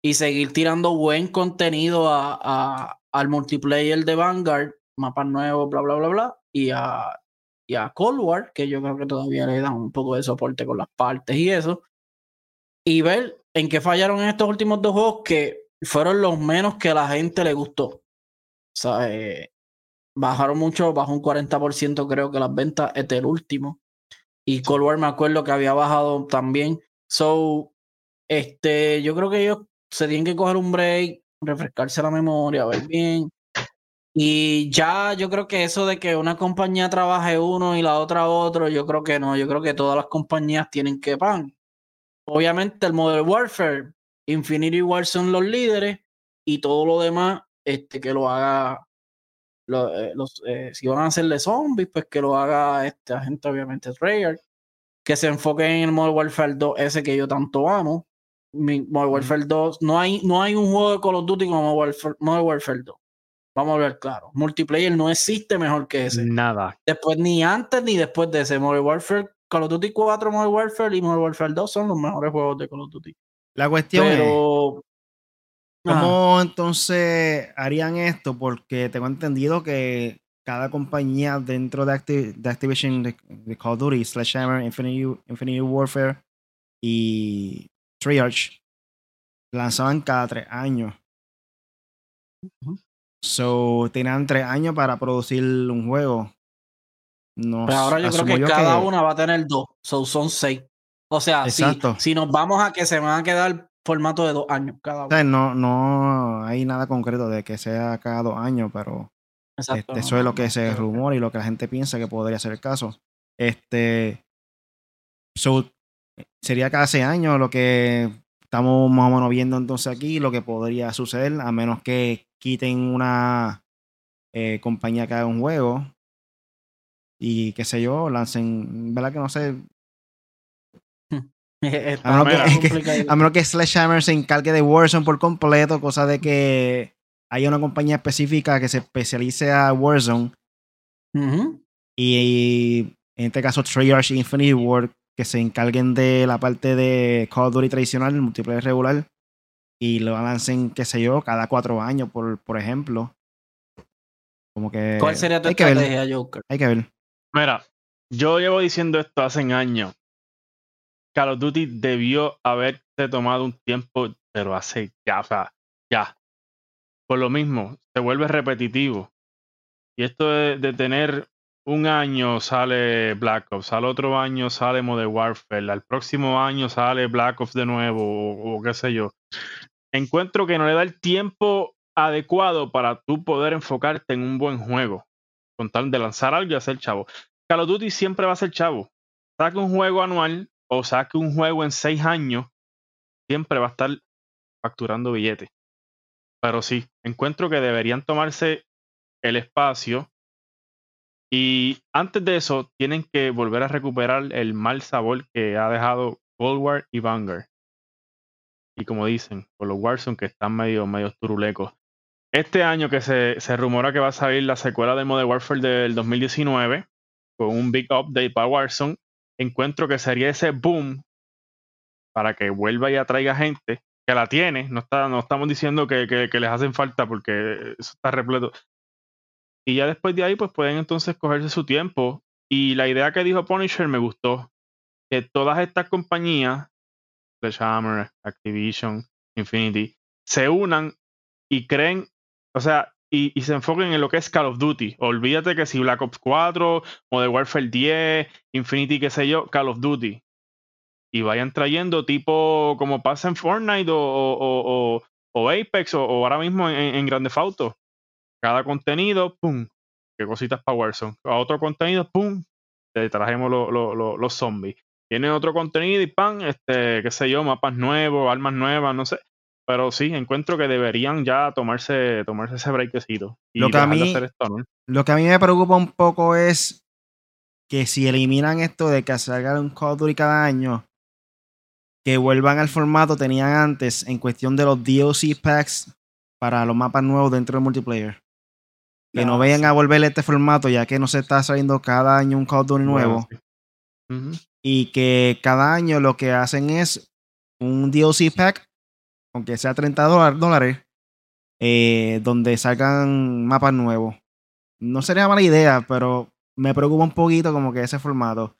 y seguir tirando buen contenido a, a, al multiplayer de Vanguard mapas nuevos, bla, bla, bla, bla, y a, y a Cold War, que yo creo que todavía le dan un poco de soporte con las partes y eso, y ver en qué fallaron en estos últimos dos juegos que fueron los menos que a la gente le gustó. O sea, eh, bajaron mucho, bajó un 40% creo que las ventas este el último. Y Cold me acuerdo que había bajado también. So, este, yo creo que ellos se tienen que coger un break, refrescarse la memoria, ver bien. Y ya yo creo que eso de que una compañía trabaje uno y la otra otro, yo creo que no. Yo creo que todas las compañías tienen que pan. Obviamente el Modern Warfare, Infinity War son los líderes y todo lo demás, este, que lo haga eh, los, eh, si van a hacerle zombies, pues que lo haga este agente, obviamente, Treyarch. Que se enfoque en el Modern Warfare 2, ese que yo tanto amo. Modern Warfare 2, no hay, no hay un juego de Call of Duty como Modern Warfare, 2. Vamos a ver claro. Multiplayer no existe mejor que ese. Nada. Después, ni antes ni después de ese. Modern Warfare, Call of Duty 4, Modern Warfare y Modern Warfare 2 son los mejores juegos de Call of Duty. La cuestión es. ¿Cómo entonces harían esto? Porque tengo entendido que cada compañía dentro de, Activision, de, Call of Duty, Sledgehammer, Infinity, Warfare y Treyarch, lanzaban cada tres años. So, tenían tres años para producir un juego. No, Pero ahora yo creo que cada una va a tener dos. So, son seis. O sea, si, si, nos vamos a que se van a quedar formato de dos años cada uno. no, no hay nada concreto de que sea cada dos años, pero este, eso es lo que se rumora y lo que la gente piensa que podría ser el caso. Este, sería cada seis años lo que estamos más o menos viendo entonces aquí, lo que podría suceder, a menos que quiten una eh, compañía que haga un juego y qué sé yo, lancen, ¿verdad que no sé? [laughs] a, menos que, Sledgehammer se encargue de Warzone por completo, cosa de que haya una compañía específica que se especialice a Warzone. y, en este caso Treyarch y Infinity Ward que se encarguen de la parte de Call of Duty tradicional, el multiplayer regular, y lo lancen, qué sé yo, cada cuatro años, por, por ejemplo. Como que. ¿Cuál sería tu estrategia, Joker? Hay que ver. Mira, yo llevo diciendo esto hace años. Call of Duty debió haberse tomado un tiempo, pero hace ya, o sea, ya. Por lo mismo, se vuelve repetitivo. Y esto de, tener un año sale Black Ops, al otro año sale Modern Warfare, al próximo año sale Black Ops de nuevo, o, o qué sé yo. Encuentro que no le da el tiempo adecuado para tú poder enfocarte en un buen juego. Con tal de lanzar algo y hacer chavo. Call of Duty siempre va a ser chavo. Saca un juego anual o saque un juego en seis años, siempre va a estar facturando billetes. Pero sí, encuentro que deberían tomarse el espacio y antes de eso tienen que volver a recuperar el mal sabor que ha dejado Cold War y Vanguard. Y como dicen, por los Warzone que están medio, medio turulecos. Este año que se, se rumora que va a salir la secuela de Modern Warfare del 2019 con un big update para Warzone, encuentro que sería ese boom para que vuelva y atraiga gente que la tiene. No, está, no estamos diciendo que, les hacen falta porque eso está repleto. Y ya después de ahí, pues pueden entonces cogerse su tiempo. Y la idea que dijo Punisher me gustó. Que todas estas compañías, Sledgehammer, Activision, Infinity, se unan y creen, o sea, y, se enfoquen en lo que es Call of Duty. Olvídate que si Black Ops 4, Modern Warfare 10, Infinity, qué sé yo, Call of Duty. Y vayan trayendo tipo como pasa en Fortnite o, o, Apex o, ahora mismo en, en Grande Auto. Cada contenido, pum, qué cositas para Warzone. A otro contenido, pum, te trajemos los zombies. Tiene otro contenido y pan, este, qué sé yo, mapas nuevos, armas nuevas, no sé. Pero sí, encuentro que deberían ya tomarse, tomarse ese breakcito. Y lo, que a mí, lo que a mí me preocupa un poco es que si eliminan esto de que salga un Call of Duty cada año, que vuelvan al formato que tenían antes en cuestión de los DLC packs para los mapas nuevos dentro del multiplayer. Que no, vayan a volver este formato, ya que no se está saliendo cada año un Call of Duty nuevo. Y que cada año lo que hacen es un DLC pack aunque sea 30 dólares, eh, donde salgan mapas nuevos. no sería mala idea, pero me preocupa un poquito como que ese formato.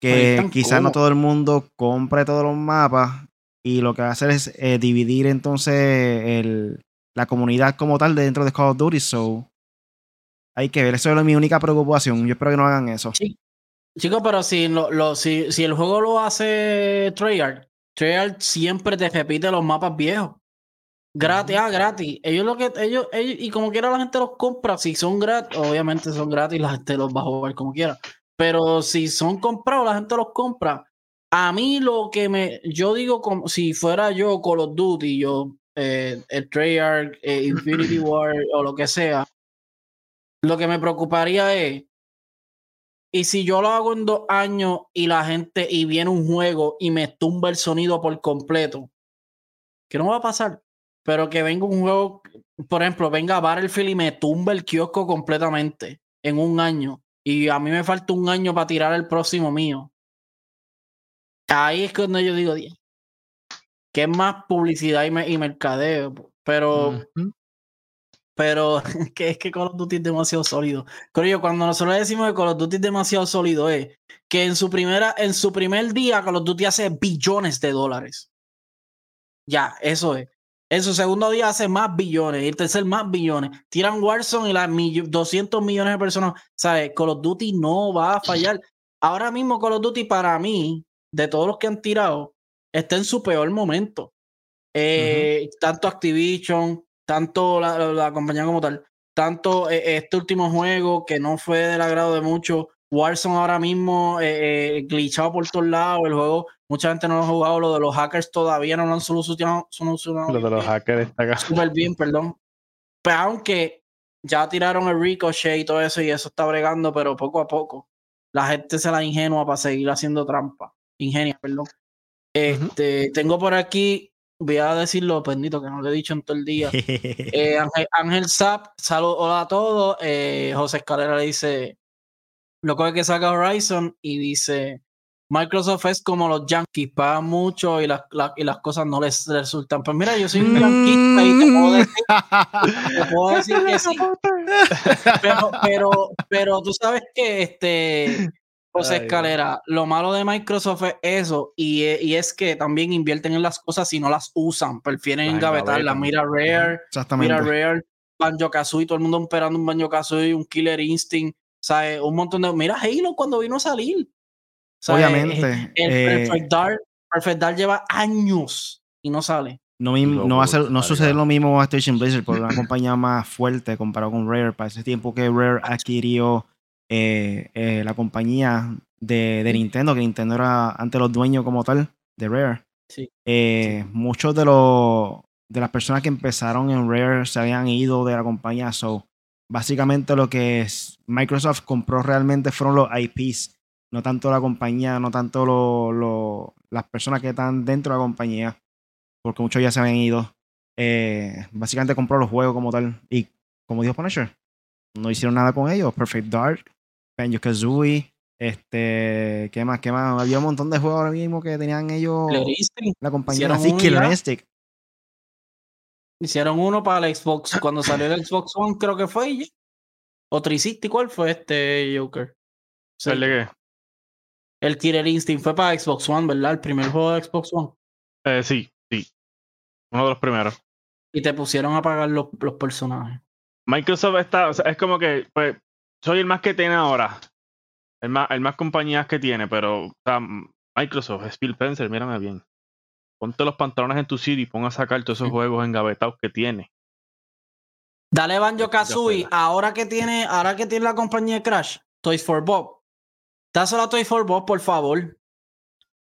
Que quizás no todo el mundo compre todos los mapas y lo que va a hacer es eh, dividir entonces el, la comunidad como tal dentro de Call of Duty. So, hay que ver, eso es mi única preocupación. Yo espero que no hagan eso. Sí. Chicos, pero si, lo, si, si el juego lo hace Treyarch, Treyarch siempre te repite los mapas viejos. Gratis, ah, gratis. Ellos lo que, ellos, ellos, y como quiera la gente los compra, si son gratis, obviamente son gratis, la gente los va a jugar como quiera. Pero si son comprados, la gente los compra. A mí lo que me, yo digo como si fuera yo Call of Duty, yo, eh, el Treyarch, eh, Infinity [clears throat] War o lo que sea, lo que me preocuparía es, y si yo lo hago en dos años y la gente, y viene un juego y me tumba el sonido por completo, ¿qué no va a pasar? pero que venga un juego, por ejemplo, venga Battlefield y me tumbe el kiosco completamente en un año. Y a mí me falta un año para tirar el próximo mío. Ahí es cuando yo digo, que es más publicidad y, mercadeo. Pero, pero [laughs] que es que Call of Duty es demasiado sólido. Pero cuando nosotros decimos que Call of Duty es demasiado sólido, es que en su, primera, en su primer día Call of Duty hace billones de dólares. Ya, eso es. En su segundo día hace más billones. Y el tercer más billones. Tiran Warzone y las 200 millones de personas. ¿Sabes? Call of Duty no va a fallar. Ahora mismo Call of Duty para mí, de todos los que han tirado, está en su peor momento. Eh, tanto Activision, tanto la, compañía como tal, tanto eh, este último juego que no fue del agrado de muchos. Warzone ahora mismo eh, glitchado por todos lados. El juego Mucha gente no lo ha jugado, lo de los hackers todavía no lo han solucionado. lo de los hackers está acá. Súper bien, perdón. Pero aunque ya tiraron el ricochet y todo eso y eso está bregando, pero poco a poco. La gente se la ingenua para seguir haciendo trampa. Ingenia, perdón. Este, Tengo por aquí, voy a decirlo, bendito, que no lo he dicho en todo el día. [laughs] Eh, Ángel, Ángel Zap, saludos, hola a todos. Eh, José Escalera le dice, lo que que saca Horizon y dice, Microsoft es como los Yankees, pagan mucho y las, y las cosas no les resultan. Pues mira, yo soy un yanquista y te puedo decir, te puedo decir que sí. [laughs] Pero, pero, pero tú sabes que este José Escalera, lo malo de Microsoft es eso, y, y, es que también invierten en las cosas y no las usan, prefieren engavetarlas. Mira Rare, mira Rare, Banjo Kazooie, todo el mundo esperando un Banjo Kazooie, un Killer Instinct, ¿sabes? Un montón de. Mira Halo cuando vino a salir. Obviamente. El, eh, Perfect, Dark, lleva años y no sale. No, no, va a ser, no sucede lo mismo con Activision Blizzard, porque una compañía más fuerte comparado con Rare. Para ese tiempo que Rare adquirió eh, eh, la compañía de, de, Nintendo, que Nintendo era ante los dueños como tal de Rare. Sí. Muchos de los de las personas que empezaron en Rare se habían ido de la compañía. So, básicamente lo que Microsoft compró realmente fueron los IPs no tanto la compañía, no tanto lo, las personas que están dentro de la compañía, porque muchos ya se habían ido. Eh, básicamente compró los juegos como tal. Y como dijo Punisher, no hicieron nada con ellos. Perfect Dark, Banjo Kazooie, este, ¿qué más? ¿Qué más? Había un montón de juegos ahora mismo que tenían ellos. La compañía así, Killer Hicieron uno para el Xbox. Cuando salió el Xbox One, creo que fue. O Tricity, ¿cuál fue este Joker? ¿El de qué? El Killer Instinct fue para Xbox One, ¿verdad? El primer juego de Xbox One. Eh, sí, sí. Uno de los primeros. Y te pusieron a pagar los, los personajes. Microsoft está, o sea, es como que, pues, soy el más que tiene ahora. El más, el más compañías que tiene, pero o sea, Microsoft, Spencer, mírame bien. Ponte los pantalones en tu sitio y pon a sacar todos esos juegos engavetados que tiene. Dale Banjo Kazooie, ahora que tiene, ahora que tiene la compañía Crash, Toys for Bob, Dáselo a Toy for Bob, por favor.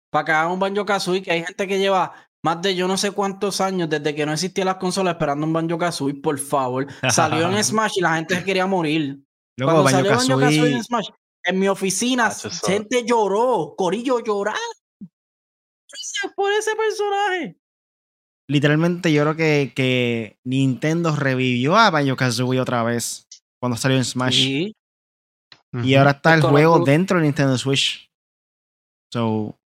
Para que haga un Banjo Kazooie, que hay gente que lleva más de yo no sé cuántos años desde que no existían las consolas esperando un Banjo Kazooie, por favor. Salió en [laughs] Smash y la gente se quería morir. Cuando salió Banjo Kazooie en Smash, en mi oficina, gente lloró, Corillo lloraba por ese personaje. Literalmente yo creo que, que Nintendo revivió a Banjo Kazooie otra vez cuando salió en Smash. Sí. Y ahora está el juego dentro de Nintendo Switch. So,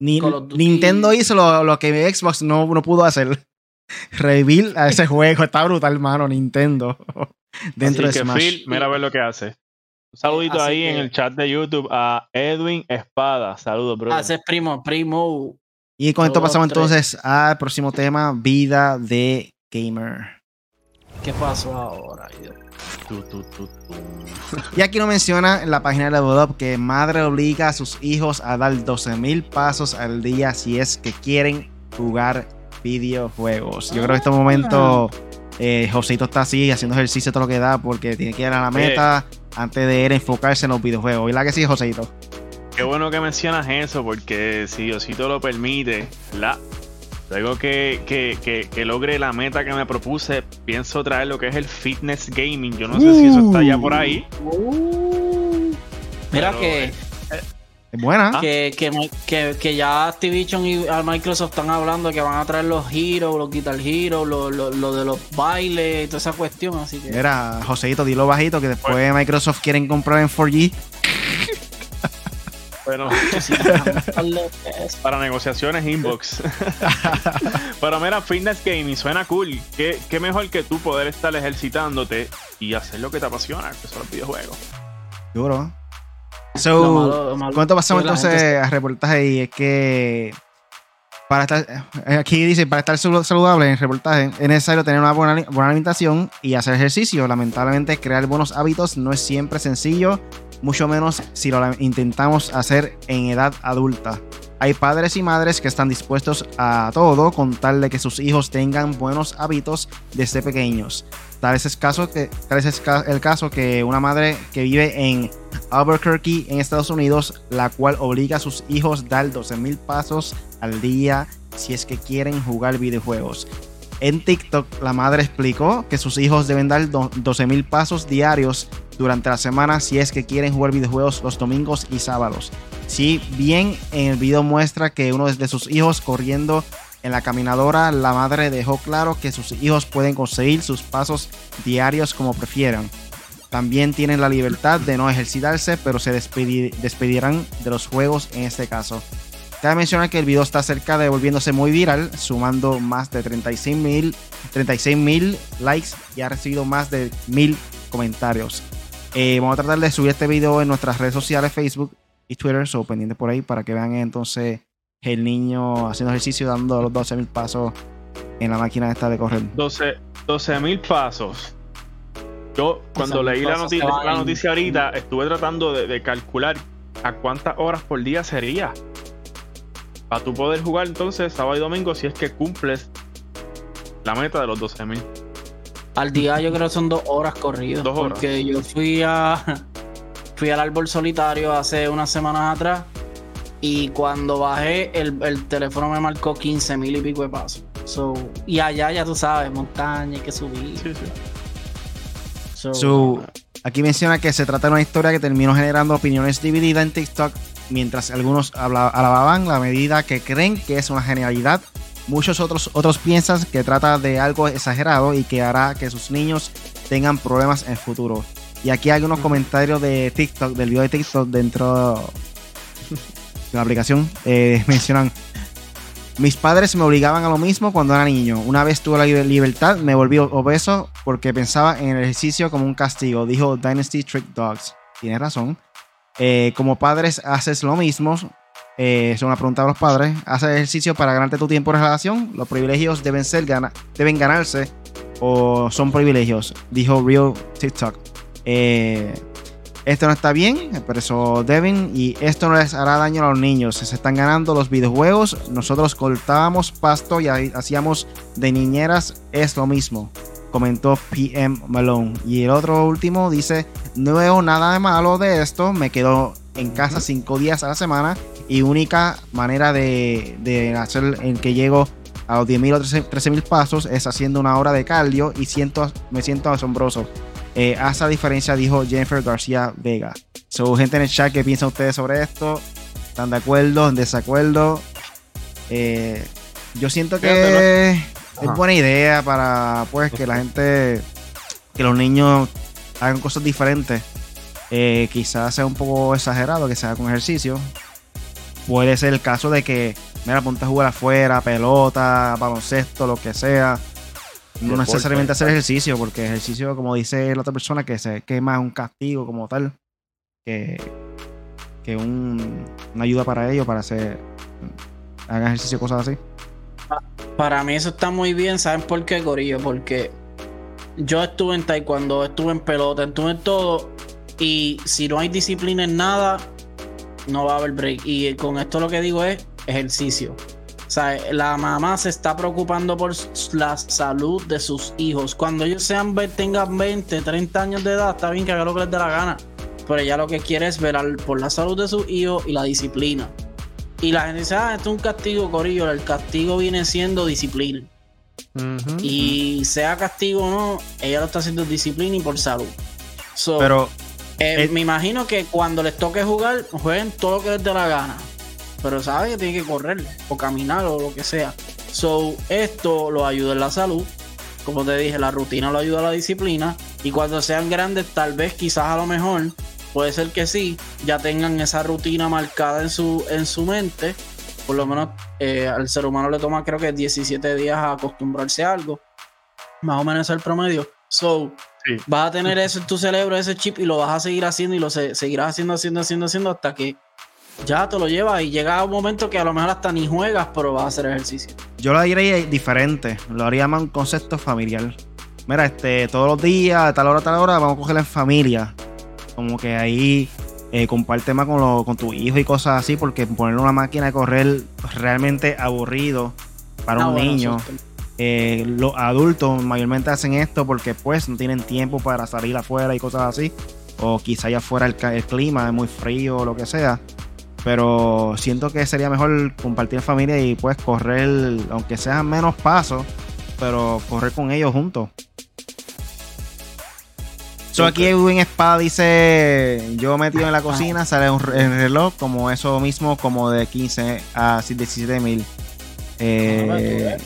Nintendo hizo lo, que Xbox no, no pudo hacer. [laughs] Revivir a ese [laughs] juego. Está brutal, hermano, Nintendo. [laughs] Dentro de Smash. Phil, mira a ver lo que hace. Un saludito ahí en el chat de YouTube a Edwin Espada. Saludos, bro. Haces primo, primo. Y con esto pasamos entonces al próximo tema, vida de gamer. ¿Qué pasó ahora? y aquí no menciona en la página de Level Up que madre obliga a sus hijos a dar 12 mil pasos al día si es que quieren jugar videojuegos. Yo creo que en este momento eh, Josito está así haciendo ejercicio todo lo que da porque tiene que ir a la meta antes de él enfocarse en los videojuegos. ¿Y la que sí, Josito? Qué bueno que mencionas eso porque si Diosito lo permite, la Luego que, que, que, logre la meta que me propuse, pienso traer lo que es el fitness gaming. Yo no sé si eso está ya por ahí. Uh. Mira que. Eh, buena. Ah. Que, que, ya Activision y Microsoft están hablando que van a traer los Heroes, los Guitar Heroes, lo, lo, de los bailes y toda esa cuestión. Así que. Mira, Joseito, dilo bajito que después Microsoft quieren comprar en 4G. Bueno, [laughs] [laughs] para negociaciones inbox. [laughs] Pero mira, fitness gaming suena cool. ¿Qué, ¿Qué, mejor que tú poder estar ejercitándote y hacer lo que te apasiona, que son los videojuegos. Duro. So, ¿Cuánto pasamos entonces a reportaje? Y es que para estar, eh, aquí dice, para estar saludable en reportaje es necesario tener una buena, buena alimentación y hacer ejercicio. Lamentablemente, crear buenos hábitos no es siempre sencillo mucho menos si lo intentamos hacer en edad adulta. Hay padres y madres que están dispuestos a todo con tal de que sus hijos tengan buenos hábitos desde pequeños. Tal es el caso que, tal es el caso que una madre que vive en Albuquerque, en Estados Unidos, la cual obliga a sus hijos a dar 12 mil pasos al día si es que quieren jugar videojuegos. En TikTok, la madre explicó que sus hijos deben dar 12 mil pasos diarios durante la semana si es que quieren jugar videojuegos los domingos y sábados. Si bien en el video muestra que uno de sus hijos corriendo en la caminadora, la madre dejó claro que sus hijos pueden conseguir sus pasos diarios como prefieran. También tienen la libertad de no ejercitarse, pero se despedirán de los juegos en este caso. Cabe mencionar que el video está cerca de volviéndose muy viral, sumando más de 36 mil 36, likes y ha recibido más de mil comentarios. Eh, vamos a tratar de subir este video en nuestras redes sociales, Facebook y Twitter, so pendiente por ahí para que vean entonces el niño haciendo ejercicio dando los 12 mil pasos en la máquina esta de correr. 12 mil pasos. Yo cuando leí la noticia, la noticia ahorita estuve tratando de, calcular a cuántas horas por día sería. Para tú poder jugar entonces sábado y domingo si es que cumples la meta de los 12 mil. Al día yo creo que son dos horas corridas. Dos horas. Porque yo fui a [laughs] fui al árbol solitario hace unas semanas atrás y cuando bajé el, teléfono me marcó 15 mil y pico de pasos. y allá ya tú sabes, montaña, hay que subir. Aquí menciona que se trata de una historia que terminó generando opiniones divididas en TikTok, mientras algunos alababan la medida que creen que es una genialidad Muchos otros, otros piensan que trata de algo exagerado y que hará que sus niños tengan problemas en el futuro. Y aquí hay unos comentarios de TikTok, del video de TikTok dentro de la aplicación. Eh, [laughs] mencionan, mis padres me obligaban a lo mismo cuando era niño. Una vez tuve la libertad, me volví obeso porque pensaba en el ejercicio como un castigo, dijo Dynasty Trick Dogs. Tiene razón. Eh, como padres haces lo mismo, eh, es una pregunta a los padres. ¿Haces ejercicio para ganarte tu tiempo de relación? ¿Los privilegios deben, ser deben ganarse o son privilegios? Dijo Real TikTok. Eh, esto no está bien, eso deben y esto no les hará daño a los niños. Se están ganando los videojuegos. Nosotros cortábamos pasto y hacíamos de niñeras. Es lo mismo, comentó PM Malone. Y el otro último dice, no veo nada de malo de esto. Me quedo en casa cinco días a la semana y única manera de, hacer en que llego a los 10.000 o 13.000 pasos es haciendo una hora de cardio y siento, me siento asombroso. Eh, a esa diferencia dijo Jennifer García Vega. So, gente en el chat, ¿qué piensan ustedes sobre esto? ¿Están de acuerdo? ¿En desacuerdo? Eh, yo siento que es buena idea para pues que la gente, que los niños hagan cosas diferentes. Eh, quizás sea un poco exagerado que se haga con ejercicio, Puede ser el caso de que, mira, ponte a jugar afuera, pelota, baloncesto, lo que sea. No necesariamente hacer ejercicio, porque ejercicio, como dice la otra persona, que se quema un castigo como tal, que, que un, una ayuda para ellos, para hacer, hagan ejercicio, cosas así. Para mí eso está muy bien, ¿saben por qué, Gorillo? Porque yo estuve en taekwondo, estuve en pelota, estuve en todo, y si no hay disciplina en nada, no va a haber break. Y con esto lo que digo es ejercicio. O sea, la mamá se está preocupando por la salud de sus hijos. Cuando ellos sean, tengan 20, 30 años de edad, está bien que haga lo que les dé la gana. Pero ella lo que quiere es ver por la salud de sus hijos y la disciplina. Y la gente dice, ah, esto es un castigo, Corillo. El castigo viene siendo disciplina. Y sea castigo o no, ella lo está haciendo disciplina y por salud. Pero eh, eh, me imagino que cuando les toque jugar, jueguen todo lo que les dé la gana. Pero saben que tienen que correr o caminar o lo que sea. So, esto lo ayuda en la salud. Como te dije, la rutina lo ayuda a la disciplina. Y cuando sean grandes, tal vez, quizás a lo mejor, puede ser que sí, ya tengan esa rutina marcada en su, en su mente. Por lo menos eh, al ser humano le toma creo que 17 días a acostumbrarse a algo. Más o menos es el promedio. So, Vas a tener eso en tu cerebro, ese chip, y lo vas a seguir haciendo y lo seguirás haciendo, haciendo, haciendo, haciendo hasta que ya te lo llevas y llega un momento que a lo mejor hasta ni juegas, pero vas a hacer ejercicio. Yo lo haría diferente, lo haría más un concepto familiar. Mira, este, todos los días, de tal hora a tal hora, vamos a cogerla en familia. Como que ahí eh, comparte más con, con tu hijo y cosas así, porque poner una máquina de correr realmente aburrido para ah, un niño. Eh, los adultos mayormente hacen esto porque pues no tienen tiempo para salir afuera y cosas así. O quizá allá afuera el, clima es muy frío o lo que sea. Pero siento que sería mejor compartir familia y pues correr, aunque sean menos pasos, pero correr con ellos juntos. So, aquí Edwin Espada dice: Yo metido en la cocina, sale un reloj como eso mismo, como de 15 a 17 mil. Eh,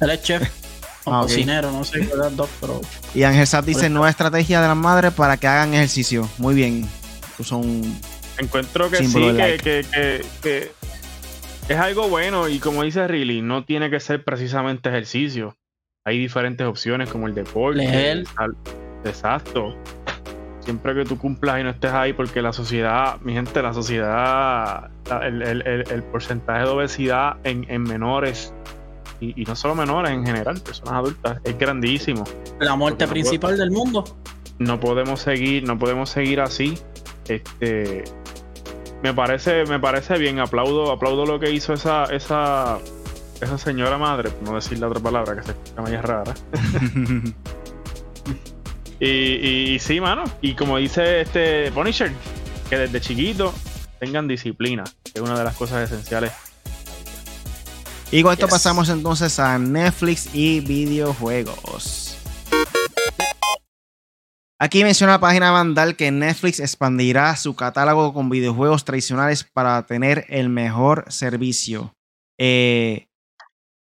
él es chef [laughs] o ah, cocinero, no sé qué dos, pero. Y Ángel Sat dice: Nueva estrategia de las madres para que hagan ejercicio. Muy bien. Son Encuentro que sí, que, es algo bueno y como dice Riley, no tiene que ser precisamente ejercicio. Hay diferentes opciones como el deporte. Exacto. Siempre que tú cumplas y no estés ahí, porque la sociedad, mi gente, la sociedad, el, porcentaje de obesidad en, en menores y, no solo menores en general, personas adultas, es grandísimo. La muerte principal del mundo. No podemos seguir, no podemos seguir así. Este me parece, me parece bien, aplaudo, aplaudo lo que hizo esa, esa, esa señora madre, por no decir la otra palabra que se escucha más rara. [laughs] y, y, sí, mano. Y como dice este Punisher, que desde chiquito tengan disciplina, que es una de las cosas esenciales y con esto pasamos entonces a Netflix y videojuegos. Aquí menciona la página Vandal que Netflix expandirá su catálogo con videojuegos tradicionales para tener el mejor servicio. Eh,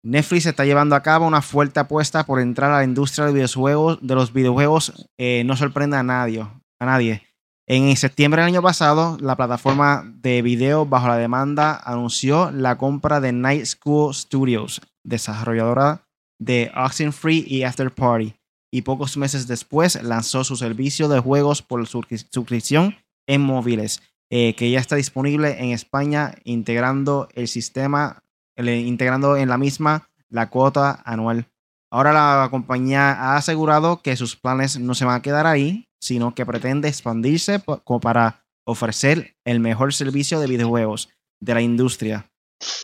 Netflix está llevando a cabo una fuerte apuesta por entrar a la industria de, videojuegos, de los videojuegos. Eh, no sorprende a nadie, a nadie. En septiembre del año pasado, la plataforma de video bajo la demanda anunció la compra de Night School Studios, desarrolladora de Oxenfree y After Party, y pocos meses después lanzó su servicio de juegos por suscripción en móviles, eh, que ya está disponible en España, integrando el sistema, integrando en la misma la cuota anual. Ahora la compañía ha asegurado que sus planes no se van a quedar ahí, sino que pretende expandirse para ofrecer el mejor servicio de videojuegos de la industria,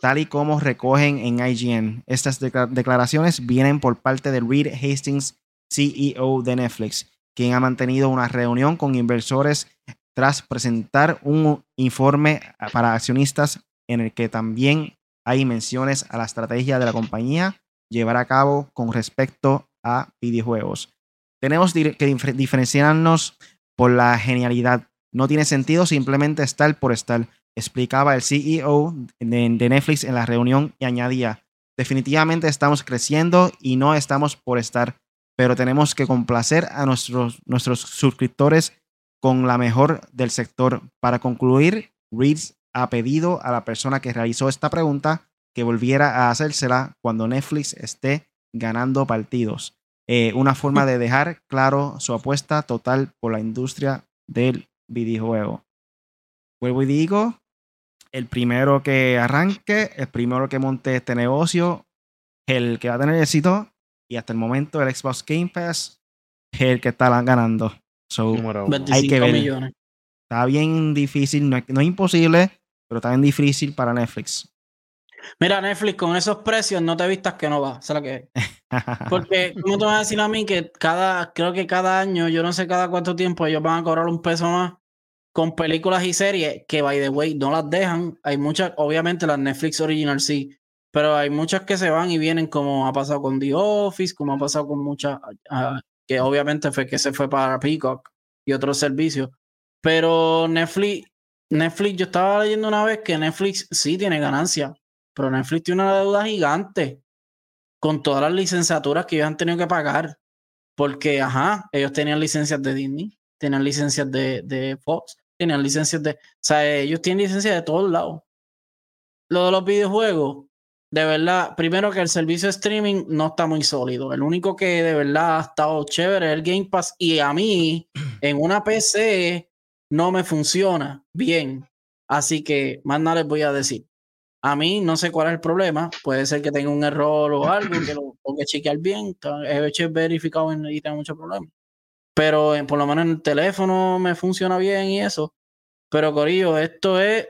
tal y como recogen en IGN. Estas declaraciones vienen por parte de Reed Hastings, CEO de Netflix, quien ha mantenido una reunión con inversores tras presentar un informe para accionistas en el que también hay menciones a la estrategia de la compañía llevar a cabo con respecto a videojuegos. Tenemos que diferenciarnos por la genialidad. No tiene sentido simplemente estar por estar, explicaba el CEO de, Netflix en la reunión y añadía, definitivamente estamos creciendo y no estamos por estar, pero tenemos que complacer a nuestros, nuestros suscriptores con la mejor del sector. Para concluir, Reeds ha pedido a la persona que realizó esta pregunta que volviera a hacérsela cuando Netflix esté ganando partidos. Eh, una forma de dejar claro su apuesta total por la industria del videojuego. Vuelvo y digo, el primero que arranque, el primero que monte este negocio, el que va a tener éxito. Y hasta el momento el Xbox Game Pass es el que está ganando. hay que ver. millones. Está bien difícil, no es, no es imposible, pero está bien difícil para Netflix. Mira, Netflix, con esos precios no te vistas que no va. ¿Sabes que [laughs] Porque, ¿cómo te vas a decir a mí que cada, creo que cada año, yo no sé cada cuánto tiempo, ellos van a cobrar un peso más con películas y series que, by the way, no las dejan. Hay muchas, obviamente las Netflix Original sí, pero hay muchas que se van y vienen, como ha pasado con The Office, como ha pasado con muchas, ah, que obviamente fue que se fue para Peacock y otros servicios. Pero Netflix, Netflix, yo estaba leyendo una vez que Netflix sí tiene ganancia, pero Netflix tiene una deuda gigante con todas las licenciaturas que ellos han tenido que pagar. Porque, ajá, ellos tenían licencias de Disney, tenían licencias de, de Fox, tenían licencias de. O sea, ellos tienen licencias de todos lados. Lo de los videojuegos, de verdad, primero que el servicio de streaming no está muy sólido. El único que de verdad ha estado chévere es el Game Pass. Y a mí, [clears throat] en una PC, no me funciona bien. Así que más nada les voy a decir. A mí no sé cuál es el problema. Puede ser que tenga un error o algo que lo tengo que chequear bien. He hecho verificado y tengo muchos problemas pero por lo menos en el teléfono me funciona bien y eso. Pero Corillo, esto es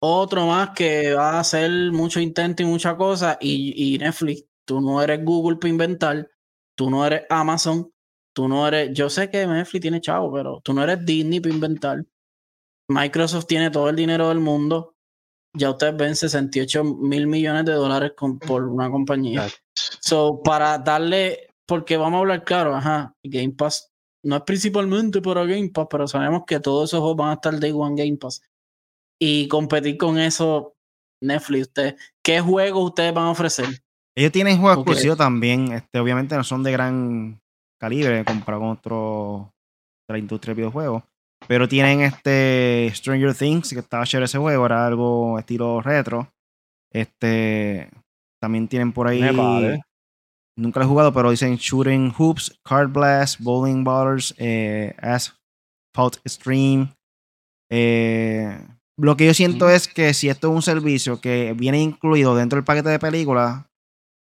otro más que va a hacer mucho intento y mucha cosa. Y, y Netflix, tú no eres Google para inventar, tú no eres Amazon, tú no eres. Yo sé que Netflix tiene chavo, pero tú no eres Disney para inventar. Microsoft tiene todo el dinero del mundo. Ya ustedes ven 68 mil millones de dólares por una compañía. So, para darle porque vamos a hablar claro, ajá, Game Pass no es principalmente para Game Pass, pero sabemos que todos esos juegos van a estar Day One Game Pass. Y competir con eso, Netflix, usted, ¿qué juegos ustedes van a ofrecer? Ellos tienen juegos exclusivos también, este, obviamente no son de gran calibre comparado con otros de la industria de videojuegos. Pero tienen este Stranger Things, que estaba chévere ese juego, era algo estilo retro. Este también tienen por ahí Nunca lo he jugado, pero dicen Shooting Hoops, Card Blast, Bowling Ballers, eh, Asphalt Stream. Eh, lo que yo siento es que si esto es un servicio que viene incluido dentro del paquete de películas,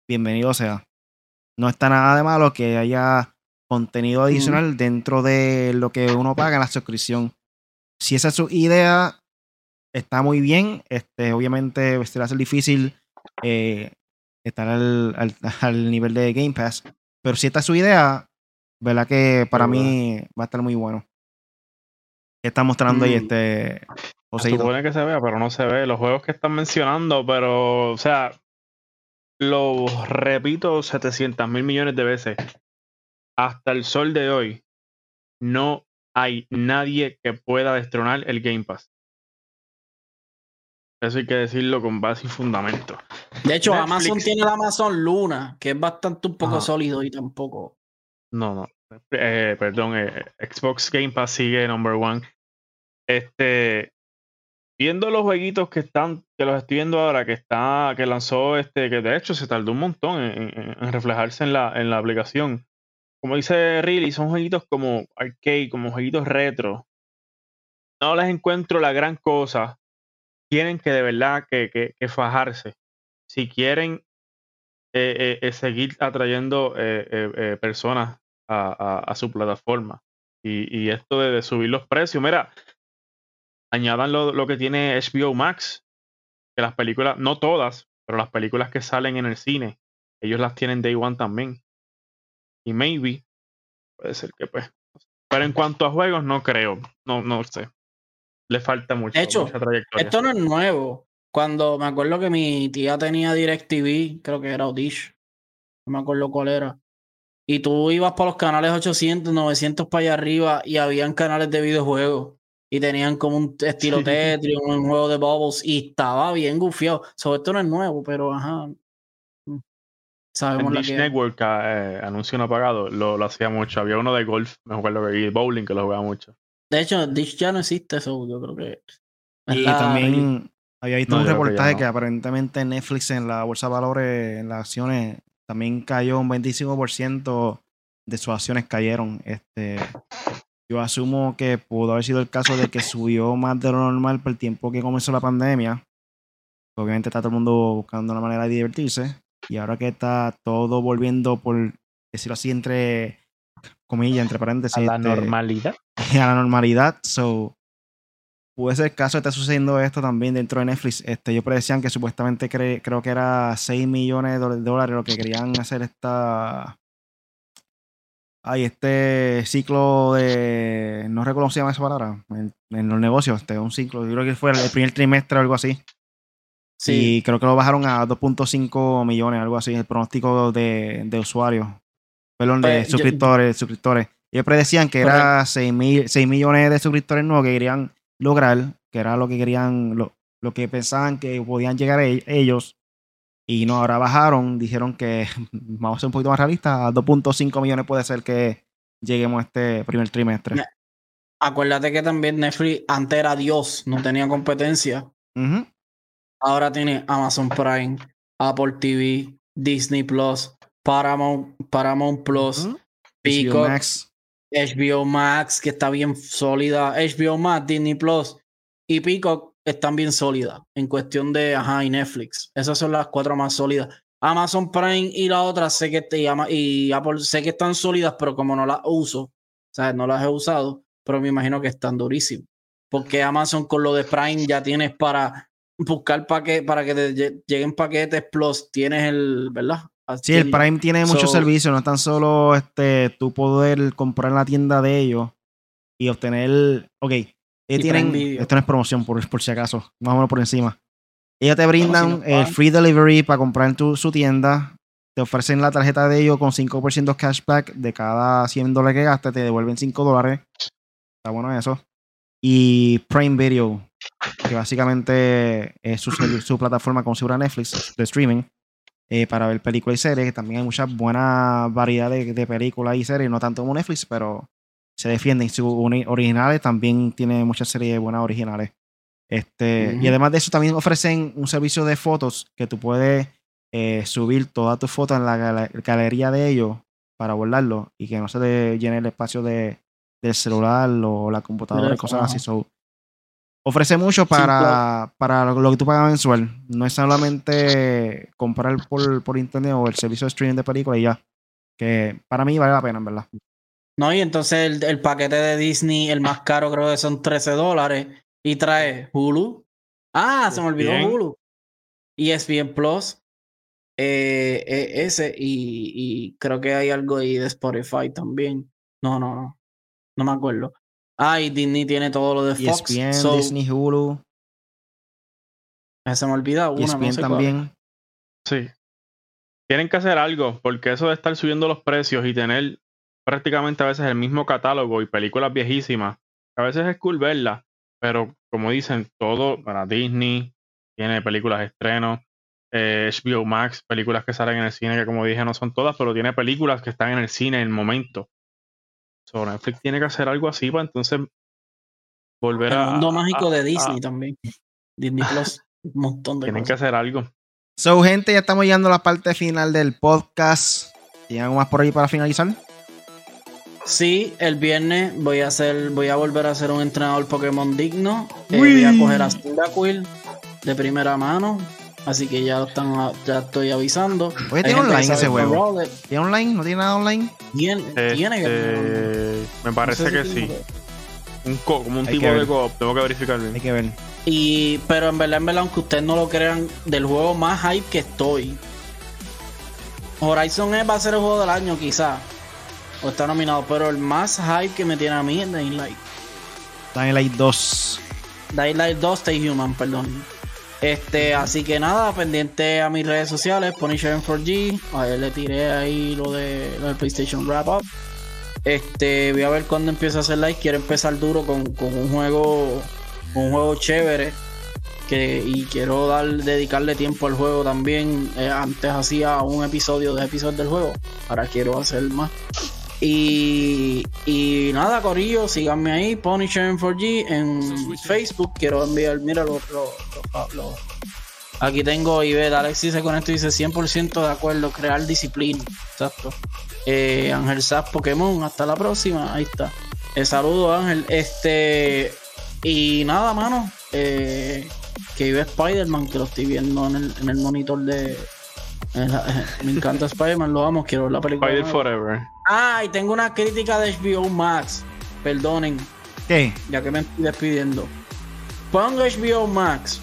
bienvenido sea. No está nada de malo que haya contenido adicional dentro de lo que uno paga en la suscripción. Si esa es su idea, está muy bien. Este, obviamente va a ser difícil eh, estar al, al, nivel de Game Pass. Pero si esta es su idea, ¿verdad? Que para mí va a estar muy bueno. ¿Qué está mostrando ahí mm. este Se supone que se vea, pero no se ve. Los juegos que están mencionando, pero, o sea, lo repito 700 mil millones de veces. Hasta el sol de hoy, no hay nadie que pueda destronar el Game Pass. Eso hay que decirlo con base y fundamento. De hecho, Amazon tiene la Amazon Luna, que es bastante un poco sólido y tampoco. No, no. Eh, perdón, eh, Xbox Game Pass sigue number one. Este, viendo los jueguitos que están, que los estoy viendo ahora, que está, que lanzó este, que de hecho se tardó un montón en, reflejarse en la, en la aplicación. Como dice Riley, son jueguitos como arcade, como jueguitos retro. No les encuentro la gran cosa tienen que de verdad que, fajarse. Si quieren eh, seguir atrayendo personas a, su plataforma. Y, esto de, subir los precios, mira, añadan lo, que tiene HBO Max, que las películas, no todas, pero las películas que salen en el cine, ellos las tienen Day One también. Y maybe, puede ser que pues. Pero en cuanto a juegos, no creo, no, no sé le falta mucho. De hecho, esto no es nuevo. Cuando me acuerdo que mi tía tenía DirecTV, creo que era Odish, no me acuerdo cuál era. Y tú ibas por los canales 800, 900 para allá arriba y habían canales de videojuegos. Y tenían como un estilo Tetris, un juego de Bubbles. Y estaba bien gufiado. Sobre esto no es nuevo, pero ajá. Mm, sabemos Dish Network, eh, anuncio no pagado, lo, lo, hacía mucho. Había uno de golf, me acuerdo que y bowling que lo jugaba mucho. De hecho, Dish ya no existe eso, yo creo que. Y también había visto un reportaje que, aparentemente Netflix en la bolsa de valores, en las acciones, también cayó un 25% de sus acciones cayeron. Este, yo asumo que pudo haber sido el caso de que subió más de lo normal por el tiempo que comenzó la pandemia. Obviamente está todo el mundo buscando una manera de divertirse. Y ahora que está todo volviendo, por decirlo así, entre comillas, entre paréntesis. A la este, normalidad. [laughs] A la normalidad. So, puede ser el caso estar sucediendo esto también dentro de Netflix. Este, ellos predecían que supuestamente creo que era 6 millones de dólares lo que querían hacer esta hay este ciclo de. No recuerdo cómo se llama esa palabra. En, los negocios, este, un ciclo. Yo creo que fue el primer trimestre o algo así. Sí. Y creo que lo bajaron a 2.5 millones, algo así, el pronóstico de, de usuarios. Perdón, de pues, suscriptores, suscriptores. Ellos predecían que era 6, millones de suscriptores nuevos que querían lograr, que era lo que querían, lo, lo que pensaban que podían llegar e-, ellos y no, ahora bajaron, dijeron que [laughs] vamos a ser un poquito más realistas, a 2.5 millones puede ser que lleguemos a este primer trimestre. Acuérdate que también Netflix antes era Dios, no tenía competencia. Ahora tiene Amazon Prime, Apple TV, Disney Plus, Paramount, Paramount Plus, Max. HBO Max, que está bien sólida, HBO Max, Disney Plus y Peacock están bien sólidas en cuestión de, ajá, y Netflix. Esas son las cuatro más sólidas. Amazon Prime y la otra sé que y Apple sé que están sólidas, pero como no las uso, o sea, no las he usado, pero me imagino que están durísimas. Porque Amazon con lo de Prime ya tienes para buscar paquetes, para que te lleguen paquetes plus, tienes el, ¿verdad? Sí, el Prime tiene muchos servicios, no es tan solo este, tú poder comprar en la tienda de ellos y obtener, ok, tienen, esto no es promoción por, por si acaso, más o menos por encima. Ellos te brindan el free delivery para comprar en tu, su tienda. Te ofrecen la tarjeta de ellos con 5% cashback de cada 100 dólares que gastes, te devuelven 5 dólares. Está bueno eso. Y Prime Video, que básicamente es su, su plataforma como si fuera Netflix de streaming eh, para ver películas y series. También hay mucha buena variedad de, de películas y series, no tanto como Netflix, pero se defienden. Sus originales también tiene muchas series buenas originales. Este, Y además de eso, también ofrecen un servicio de fotos que tú puedes eh, subir todas tus fotos en la galería de ellos para guardarlo y que no se te llene el espacio de, del celular o la computadora y cosas así. So, ofrece mucho para, para lo que tú pagas mensual. No es solamente comprar por, por internet o el servicio de streaming de películas y ya. Que para mí vale la pena, en verdad. No, y entonces el, paquete de Disney, el más caro creo que son 13 dólares y trae Hulu. Ah, se me olvidó Hulu. ESPN Plus. Eh, eh, ese y, y, creo que hay algo ahí de Spotify también. No, no, no. No me acuerdo. Ah, y Disney tiene todo lo de Fox. ESPN, Disney, Hulu. Se me olvida una, ESPN también. Sí. Tienen que hacer algo, porque eso de estar subiendo los precios y tener prácticamente a veces el mismo catálogo y películas viejísimas. A veces es cool verlas, pero como dicen, todo para Disney, tiene películas estrenos, eh, HBO Max, películas que salen en el cine, que como dije no son todas, pero tiene películas que están en el cine en el momento. So, Netflix tiene que hacer algo así para entonces volver a. El mundo mágico de Disney también. Disney [laughs] Plus, un montón de Tienen que hacer algo. So, gente, ya estamos llegando a la parte final del podcast. ¿Tienen algo más por ahí para finalizar? Sí, el viernes voy a hacer, voy a volver a ser un entrenador Pokémon digno. Eh, voy a coger a Cyndaquil de primera mano. Así que ya están, ya estoy avisando. Oye, ¿tiene online ese juego? ¿Tiene online? ¿No tiene nada online? Tiene, tiene que este, Me parece que sí. Un como un tipo de co tengo que verificarlo. Hay que ver. Y, pero en verdad, en verdad, aunque ustedes no lo crean, del juego más hype que estoy. Horizon va a ser el juego del año, quizás o está nominado, pero el más hype que me tiene a mí es Dying Light. Dying Light 2. Dying Light 2 Stay Human, perdón. Este, así que nada, pendiente a mis redes sociales, Punisher 4G. A ver, le tiré ahí lo de, lo de PlayStation Wrap Up. Este, voy a ver cuándo empieza a hacer live. Quiero empezar duro con, un juego, un juego chévere. Que, y quiero dar, dedicarle tiempo al juego también. Eh, antes hacía un episodio, de episodios del juego. Ahora quiero hacer más. Y, y nada, Corillo, síganme ahí, Punisher 4G en Facebook. Quiero enviar, mira, los, los, Aquí tengo Ivette, Alexis se conecta y dice 100% de acuerdo, crear disciplina. Exacto. Eh, Ángel Sass Pokémon, hasta la próxima. Ahí está. Eh, saludo Ángel. Este. Y nada, mano. Eh, que vive Spider-Man, que lo estoy viendo en el, en el monitor de. me encanta Spider-Man, lo amo, quiero ver la película. Spider Forever. Ah, y tengo una crítica de HBO Max. Perdonen. ¿Qué? Ya que me estoy despidiendo. Pongo HBO Max.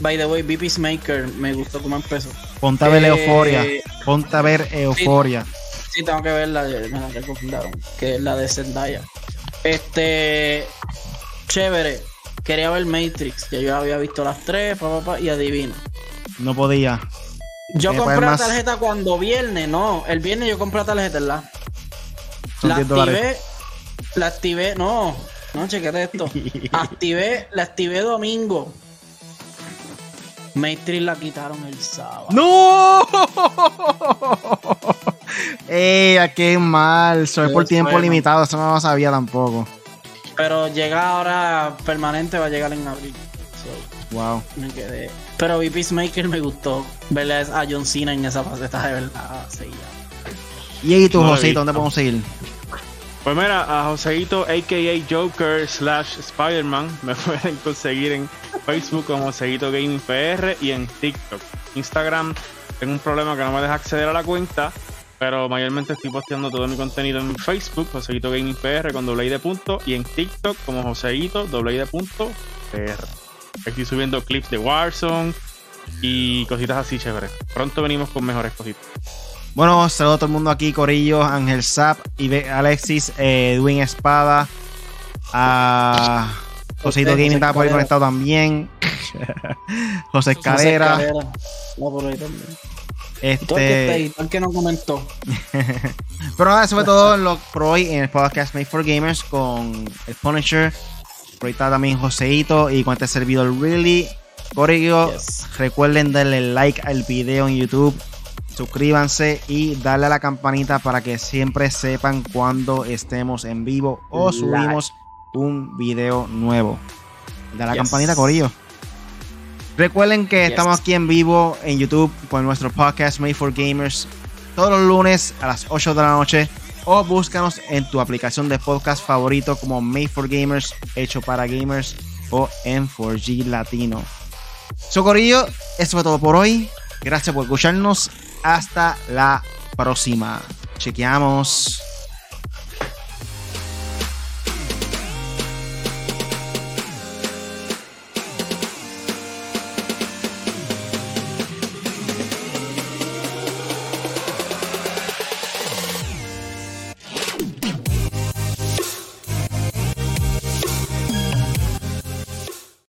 By the way, BP Maker me gustó como empezó. Ponte a ver eh, Euforia. Ponte a ver Euforia. Sí, tengo que ver la de, me la recomendaron, que es la de Zendaya. Este, chévere. Quería ver Matrix, ya yo había visto las tres, papá, y adivino. No podía. Yo compré la tarjeta cuando viernes, no. El viernes yo compré la tarjeta, ¿verdad? La activé, la activé, no, no, chequete esto. [laughs] activé, la activé domingo. Matrix la quitaron el sábado. ¡No! [laughs] ¡Ey, qué mal! Soy por tiempo limitado, eso no lo sabía tampoco. Pero llega ahora permanente, va a llegar en abril. Wow. Me quedé. Pero vi Peacemaker me gustó. Verle a John Cena en esa faceta de verdad. ¿Y ahí tu, Joseito, dónde podemos seguir? Pues mira, a Joseito, a.k.a. Joker slash Spider-Man, me [laughs] pueden conseguir en Facebook como Joseito Gaming PR y en TikTok. Instagram, tengo un problema que no me deja acceder a la cuenta, pero mayormente estoy posteando todo mi contenido en Facebook, Joseito Gaming PR con doble de punto, y en TikTok como Joseito doble de punto PR. Estoy subiendo clips de Warzone y cositas así chéveres. Pronto venimos con mejores cositas. Bueno, saludos a todo el mundo aquí, Corillo, Ángel Zap, Alexis, eh, Edwin Espada, a Joséito Gaming está por ahí conectado también. [laughs] José Escalera. No, por ahí también. Este. ¿Por qué no comentó? [laughs] Pero nada, sobre todo lo, por hoy en el podcast Made for Gamers con el Punisher. Por ahí está también Joseito y con este servidor Really. Corillo, recuerden darle like al video en YouTube suscríbanse y darle a la campanita para que siempre sepan cuando estemos en vivo o subimos un video nuevo. Da la campanita, Corillo. Recuerden que estamos aquí en vivo en YouTube con nuestro podcast Made for Gamers todos los lunes a las 8 de la noche o búscanos en tu aplicación de podcast favorito como Made for Gamers, hecho para gamers o en 4G Latino. Socorillo, eso fue todo por hoy. Gracias por escucharnos hasta la próxima. Chequeamos.